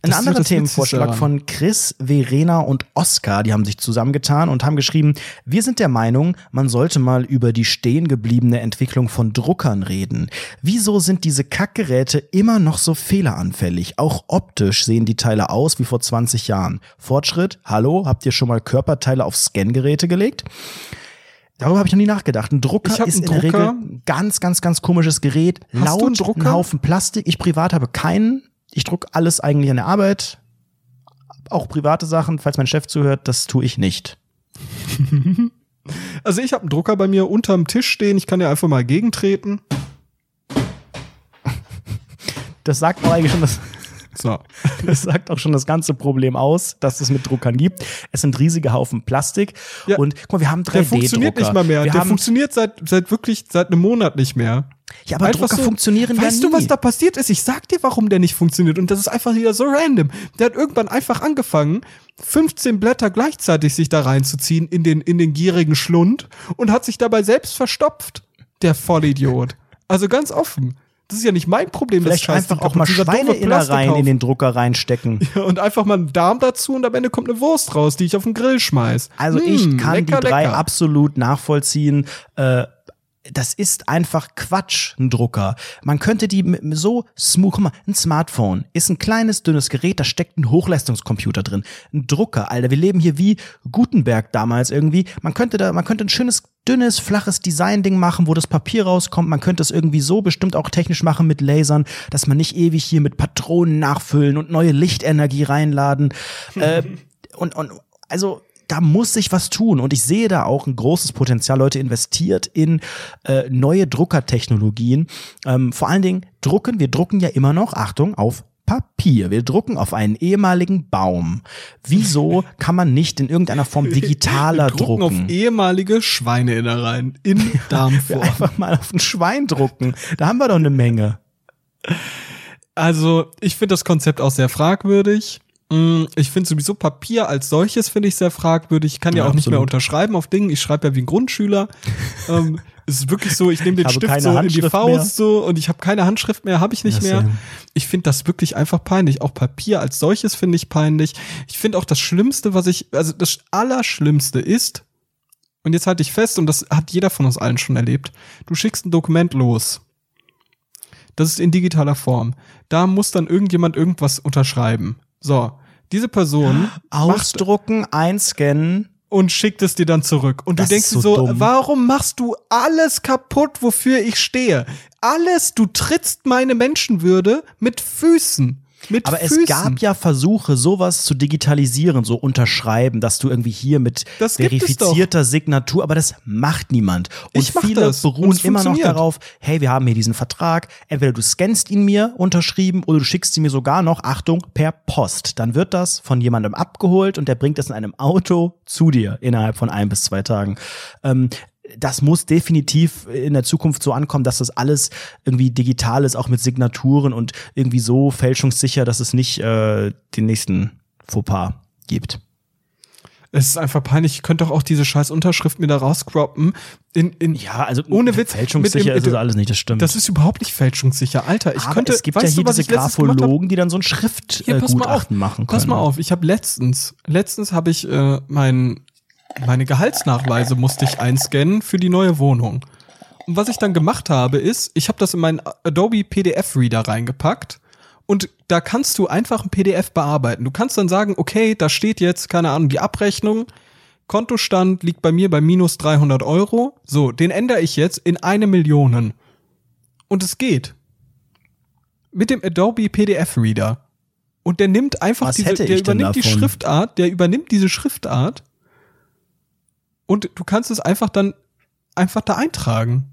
Ein Das anderer Themenvorschlag von Chris, Verena und Oskar, die haben sich zusammengetan und haben geschrieben, wir sind der Meinung, man sollte mal über die stehen gebliebene Entwicklung von Druckern reden. Wieso sind diese Kackgeräte immer noch so fehleranfällig? Auch optisch sehen die Teile aus wie vor 20 Jahren. Fortschritt? Hallo? Habt ihr schon mal Körperteile auf Scangeräte gelegt? Darüber habe ich noch nie nachgedacht. Ein Drucker ist in der Drucker. Regel ein ganz, ganz, ganz komisches Gerät. Hast du Laut, einen Drucker? ein Haufen Plastik. Ich privat habe keinen. Ich druck alles eigentlich an der Arbeit. Auch private Sachen, falls mein Chef zuhört, das tue ich nicht. Also ich habe einen Drucker bei mir unterm Tisch stehen. Ich kann ja einfach mal gegentreten. Das sagt auch eigentlich schon das, So. das sagt auch schon das ganze Problem aus, dass es mit Druckern gibt. Es sind riesige Haufen Plastik. Ja. Und guck mal, wir haben 3D-Drucker. Der funktioniert nicht mal mehr. Wir Der funktioniert seit, seit wirklich seit einem Monat nicht mehr. ja, aber Einfach Drucker funktionieren Weißt ja du, was da passiert ist? Ich sag dir, warum der nicht funktioniert. Und das ist einfach wieder so random. Der hat irgendwann einfach angefangen, 15 Blätter gleichzeitig sich da reinzuziehen in den, in den gierigen Schlund und hat sich dabei selbst verstopft. Der Vollidiot. Also ganz offen. Das ist ja nicht mein Problem. das Vielleicht scheiß einfach auch mal Schweineinnereien in den Drucker reinstecken. und einfach mal einen Darm dazu und am Ende kommt eine Wurst raus, die ich auf den Grill schmeiß. Also Mm, ich kann lecker, die drei lecker. absolut nachvollziehen. Äh, das ist einfach Quatsch, ein Drucker. Man könnte die so smooth, guck mal, ein Smartphone ist ein kleines, dünnes Gerät, da steckt ein Hochleistungscomputer drin. Ein Drucker, Alter, wir leben hier wie Gutenberg damals irgendwie. Man könnte da, man könnte ein schönes, dünnes, flaches Design-Ding machen, wo das Papier rauskommt. Man könnte es irgendwie so bestimmt auch technisch machen mit Lasern, dass man nicht ewig hier mit Patronen nachfüllen und neue Lichtenergie reinladen. äh, und, und, also, da muss sich was tun und ich sehe da auch ein großes Potenzial. Leute investiert in äh, neue Druckertechnologien. Ähm, vor allen Dingen drucken, wir drucken ja immer noch, Achtung, auf Papier. Wir drucken auf einen ehemaligen Baum. Wieso kann man nicht in irgendeiner Form digitaler Wir drucken drucken? auf ehemalige Schweineinnereien in Wir Darmform. einfach mal auf ein Schwein drucken. Da haben wir doch eine Menge. Also, ich finde das Konzept auch sehr fragwürdig. Mm, Ich finde sowieso Papier als solches finde ich sehr fragwürdig. Ich kann ja, Ja, auch nicht mehr absolut. unterschreiben auf Dingen. Ich schreibe ja wie ein Grundschüler. ähm, es ist wirklich so, ich nehme den habe Stift so in die Handschrift Faust mehr. so und ich habe keine Handschrift mehr, habe ich nicht Ja, mehr. same. Ich finde das wirklich einfach peinlich. Auch Papier als solches finde ich peinlich. Ich finde auch das Schlimmste, was ich, also das Allerschlimmste ist, und jetzt halte ich fest, und das hat jeder von uns allen schon erlebt, du schickst ein Dokument los. Das ist in digitaler Form. Da muss dann irgendjemand irgendwas unterschreiben. So, diese Person macht Ausdrucken, einscannen. und schickt es dir dann zurück. Und Das du denkst so so, warum machst du alles kaputt, wofür ich stehe? Alles, du trittst meine Menschenwürde mit Füßen. Mit Aber Füßen. es gab ja Versuche, sowas zu digitalisieren, so unterschreiben, dass du irgendwie hier mit Das verifizierter Signatur, aber das macht niemand. Und Ich viele das. Und beruhen es immer noch darauf, hey, wir haben hier diesen Vertrag, entweder du scannst ihn mir unterschrieben oder du schickst ihn mir sogar noch, Achtung, per Post. Dann wird das von jemandem abgeholt und der bringt es in einem Auto zu dir innerhalb von ein bis zwei Tagen. Ähm, das muss definitiv in der Zukunft so ankommen, dass das alles irgendwie digital ist, auch mit Signaturen und irgendwie so fälschungssicher, dass es nicht äh, den nächsten Fauxpas gibt. Es ist einfach peinlich. Ich könnte doch auch diese scheiß Unterschrift mir da rauscroppen. In, in, Ja, also Ohne Witz, fälschungssicher dem- ist das alles nicht, das stimmt. Das ist überhaupt nicht fälschungssicher. Alter, ich Aber könnte. es gibt ja hier du, diese? Graphologen, die dann so ein Schriftgutachten machen können. Pass mal auf, ich habe letztens, letztens habe ich äh, mein, meine Gehaltsnachweise musste ich einscannen für die neue Wohnung. Und was ich dann gemacht habe, ist, ich habe das in meinen Adobe PDF Reader reingepackt und da kannst du einfach ein PDF bearbeiten. Du kannst dann sagen, okay, da steht jetzt, keine Ahnung, die Abrechnung, Kontostand liegt bei mir bei minus 300 Euro. So, den ändere ich jetzt in eine Million. Und es geht. Mit dem Adobe PDF Reader. Und der nimmt einfach Was diese, der übernimmt die? Schriftart, der übernimmt diese Schriftart und du kannst es einfach dann einfach da eintragen.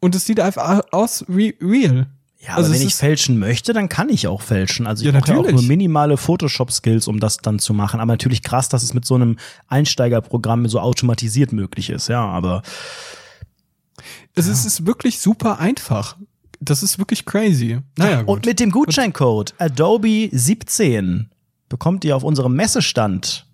Und es sieht einfach aus wie real. Ja, Also wenn ich fälschen möchte, dann kann ich auch fälschen. Also ich Ja, brauche ja auch nur minimale Photoshop-Skills, um das dann zu machen. Aber natürlich krass, dass es mit so einem Einsteigerprogramm so automatisiert möglich ist. Ja, aber Es ist, ist wirklich super einfach. Das ist wirklich crazy. Naja, gut. und mit dem Gutscheincode Adobe 17 bekommt ihr auf unserem Messestand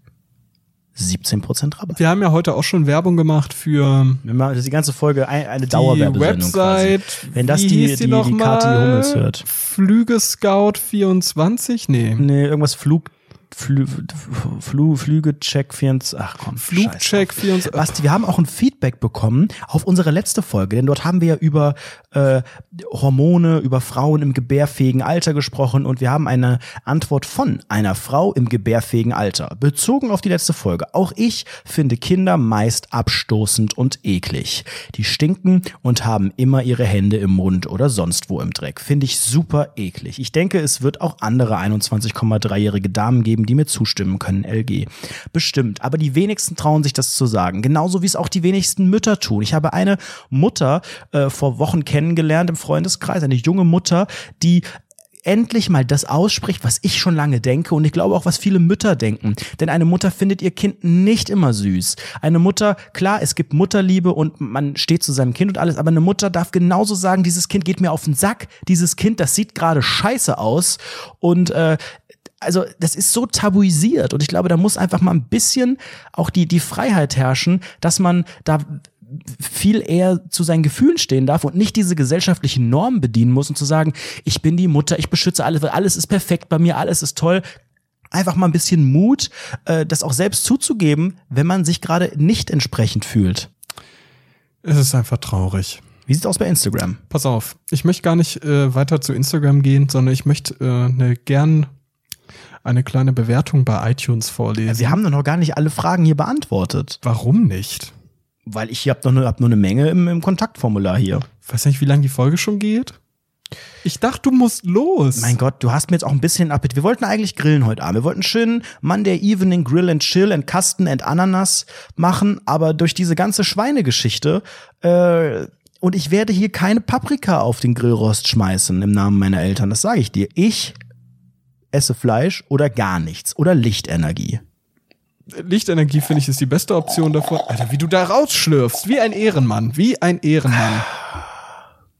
17% Rabatt. wir haben ja heute auch schon Werbung gemacht für Wir machen das ist die ganze Folge ein, eine Dauerwerbesendung quasi. Website. Wenn das die, die, die, die Kathi? Hummels hört. Flügescout 24? Nee. Nee, irgendwas Flug, Flü, Flu, Flügecheck 24, ach komm. Flugcheck scheiß drauf. 24. Basti, wir haben auch ein Feedback bekommen auf unsere letzte Folge, denn dort haben wir ja über äh, Hormone, über Frauen im gebärfähigen Alter gesprochen und wir haben eine Antwort von einer Frau im gebärfähigen Alter, bezogen auf die letzte Folge. Auch ich finde Kinder meist abstoßend und eklig. Die stinken und haben immer ihre Hände im Mund oder sonst wo im Dreck. Finde ich super eklig. Ich denke, es wird auch andere 21,3-jährige Damen geben, die mir zustimmen können, LG. Bestimmt. Aber die wenigsten trauen sich das zu sagen. Genauso wie es auch die wenigsten Mütter tun. Ich habe eine Mutter äh, vor Wochen kennengelernt im Freundeskreis, eine junge Mutter, die endlich mal das ausspricht, was ich schon lange denke und ich glaube auch, was viele Mütter denken. Denn eine Mutter findet ihr Kind nicht immer süß. Eine Mutter, klar, es gibt Mutterliebe und man steht zu seinem Kind und alles, aber eine Mutter darf genauso sagen, dieses Kind geht mir auf den Sack, dieses Kind, das sieht gerade scheiße aus und äh, also das ist so tabuisiert und ich glaube, da muss einfach mal ein bisschen auch die, die Freiheit herrschen, dass man da viel eher zu seinen Gefühlen stehen darf und nicht diese gesellschaftlichen Normen bedienen muss und zu sagen, ich bin die Mutter, ich beschütze alles, weil alles ist perfekt bei mir, alles ist toll. Einfach mal ein bisschen Mut, äh, das auch selbst zuzugeben, wenn man sich gerade nicht entsprechend fühlt. Es ist einfach traurig. Wie sieht's aus bei Instagram? Pass auf, ich möchte gar nicht äh, weiter zu Instagram gehen, sondern ich möchte äh, ne, gern eine kleine Bewertung bei iTunes vorlesen. Wir haben doch noch gar nicht alle Fragen hier beantwortet, Warum nicht? weil ich hier hab noch nur, hab nur eine Menge im, im Kontaktformular hier. Weiß nicht, wie lange die Folge schon geht? Ich dachte, du musst los. Mein Gott, du hast mir jetzt auch ein bisschen Appetit. Wir wollten eigentlich grillen heute Abend. Wir wollten schön Monday Evening Grill and Chill and Kasten and Ananas machen, aber durch diese ganze Schweinegeschichte äh, und ich werde hier keine Paprika auf den Grillrost schmeißen im Namen meiner Eltern. Das sage ich dir. Ich esse Fleisch oder gar nichts oder Lichtenergie. Lichtenergie finde ich ist die beste Option davor. Alter, wie du da rausschlürfst, wie ein Ehrenmann, wie ein Ehrenmann.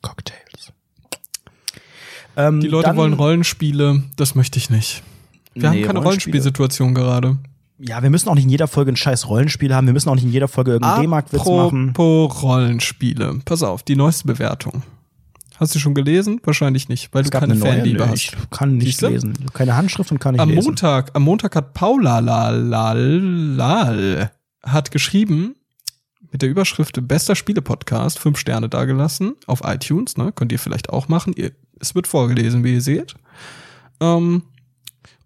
Cocktails. Ähm, Die Leute wollen Rollenspiele, das möchte ich nicht. Wir Nee, haben keine Rollenspielsituation gerade. Ja, wir müssen auch nicht in jeder Folge ein scheiß Rollenspiel haben. Wir müssen auch nicht in jeder Folge irgendeinen D-Mark-Witz machen. Apropos Rollenspiele. Pass auf, die neueste Bewertung. Hast du schon gelesen? Wahrscheinlich nicht, weil Es du keine eine neue, Fanliebe nee, hast. Ich kann nicht Siehste? lesen. Keine Handschrift und kann nicht Am lesen. Montag, am Montag hat Paula Lalal hat geschrieben mit der Überschrift Bester Spiele-Podcast, fünf Sterne dagelassen auf iTunes, ne? Könnt ihr vielleicht auch machen. Ihr, es wird vorgelesen, wie ihr seht. Ähm,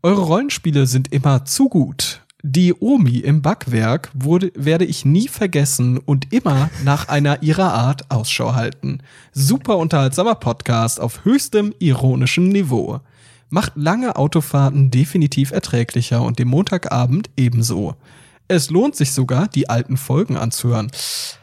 eure Rollenspiele sind immer zu gut. Die Omi im Backwerk wurde, werde ich nie vergessen und immer nach einer ihrer Art Ausschau halten. Super unterhaltsamer Podcast auf höchstem ironischen Niveau. macht lange Autofahrten definitiv erträglicher und den Montagabend ebenso. Es lohnt sich sogar, die alten Folgen anzuhören.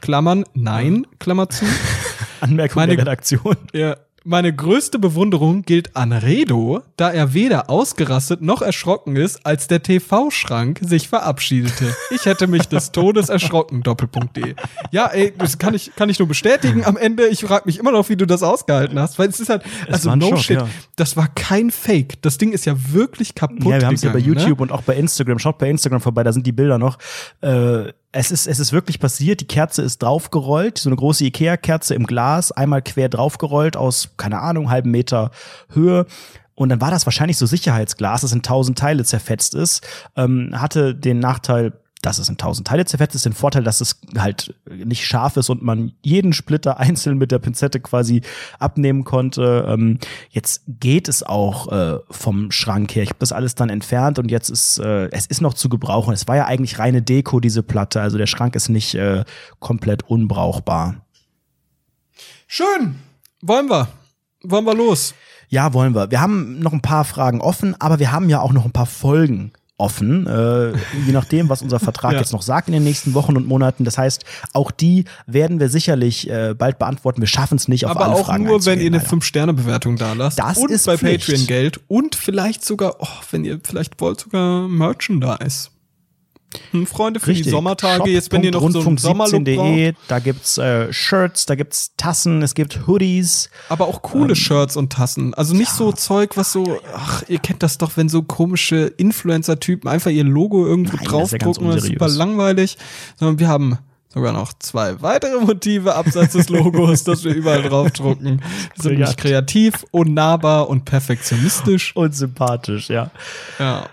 Klammern, nein, Klammer zu. Anmerkung Meine- der Redaktion. Ja. Meine größte Bewunderung gilt an Redo, da er weder ausgerastet noch erschrocken ist, als der TV-Schrank sich verabschiedete. Ich hätte mich des Todes erschrocken, Doppelpunkt.de. Ja, ey, das kann ich, kann ich nur bestätigen. Am Ende, ich frage mich immer noch, wie du das ausgehalten hast, weil es ist halt, also no Schock, shit, ja. das war kein Fake. Das Ding ist ja wirklich kaputt Ja, wir haben es ja bei gegangen, YouTube Ne? und auch bei Instagram. Schaut bei Instagram vorbei, da sind die Bilder noch. Äh, es ist, es ist wirklich passiert. Die Kerze ist draufgerollt, so eine große Ikea-Kerze im Glas, einmal quer draufgerollt aus, keine Ahnung, halben Meter Höhe. Und dann war das wahrscheinlich so Sicherheitsglas, das in tausend Teile zerfetzt ist. Ähm, hatte den Nachteil, dass es in tausend Teile zerfetzt ist, den Vorteil, dass es halt nicht scharf ist und man jeden Splitter einzeln mit der Pinzette quasi abnehmen konnte. Ähm, jetzt geht es auch äh, vom Schrank her. Ich habe das alles dann entfernt und jetzt ist äh, es ist noch zu gebrauchen. Es war ja eigentlich reine Deko diese Platte, also der Schrank ist nicht äh, komplett unbrauchbar. Schön. Wollen wir? Wollen wir los? Ja, wollen wir. Wir haben noch ein paar Fragen offen, aber wir haben ja auch noch ein paar Folgen offen, äh, je nachdem, was unser Vertrag Ja. jetzt noch sagt in den nächsten Wochen und Monaten. Das heißt, auch die werden wir sicherlich äh, bald beantworten. Wir schaffen es nicht auf Aber alle auch Fragen nur, wenn ihr eine leider. 5-Sterne-Bewertung da lasst. Das und ist bei Pflicht. Patreon Geld. Und vielleicht sogar, oh, wenn ihr vielleicht wollt, sogar Merchandise. Hm, Freunde für die Richtig. Sommertage, jetzt wenn ihr noch so einen Sommerlook. Rundfunk17.de, da gibt's äh, Shirts, da gibt's Tassen, es gibt Hoodies. Aber auch coole Shirts und Tassen. Also nicht so Zeug, was so, ach, ihr kennt das doch, wenn so komische Influencer-Typen einfach ihr Logo irgendwo Nein, das ist ja ganz draufdrucken, das ist super langweilig. Sondern wir haben sogar noch zwei weitere Motive abseits des Logos, das wir überall draufdrucken. Die sind nämlich kreativ, unnahbar und perfektionistisch. Und sympathisch, ja. Ja.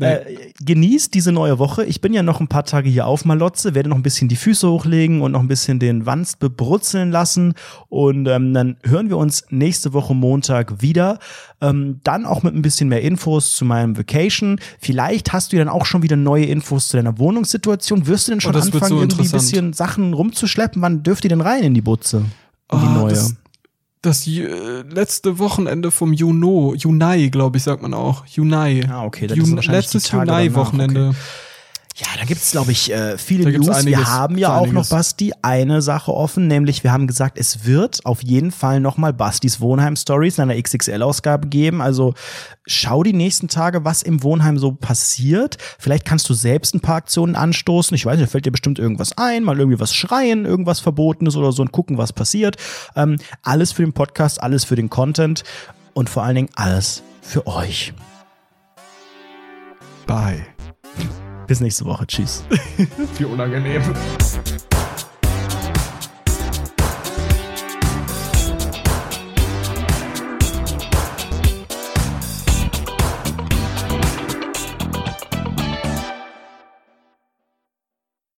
Äh, genießt diese neue Woche. Ich bin ja noch ein paar Tage hier auf Malotze, werde noch ein bisschen die Füße hochlegen und noch ein bisschen den Wanst bebrutzeln lassen. Und ähm, dann hören wir uns nächste Woche Montag wieder. Ähm, dann auch mit ein bisschen mehr Infos zu meinem Vacation. Vielleicht hast du ja dann auch schon wieder neue Infos zu deiner Wohnungssituation. Wirst du denn schon Oh, anfangen, so irgendwie ein bisschen Sachen rumzuschleppen? Wann dürft ihr denn rein in die Butze? In die Ah, neue. Das, das äh, letzte Wochenende vom Juno, Junai, glaube ich, sagt man auch. Junai. Ah, okay, das Jun sind wahrscheinlich letztes Junai-Wochenende. Ja, da gibt's glaube ich, äh, viele News. wir haben ja auch noch. Basti, eine Sache offen, nämlich wir haben gesagt, es wird auf jeden Fall nochmal Bastis Wohnheim-Stories in einer XXL-Ausgabe geben. Also schau die nächsten Tage, was im Wohnheim so passiert. Vielleicht kannst du selbst ein paar Aktionen anstoßen. Ich weiß nicht, da fällt dir bestimmt irgendwas ein, mal irgendwie was schreien, irgendwas Verbotenes oder so und gucken, was passiert. Ähm, alles für den Podcast, alles für den Content und vor allen Dingen alles für euch. Bye. Bis nächste Woche. Tschüss. Wie unangenehm.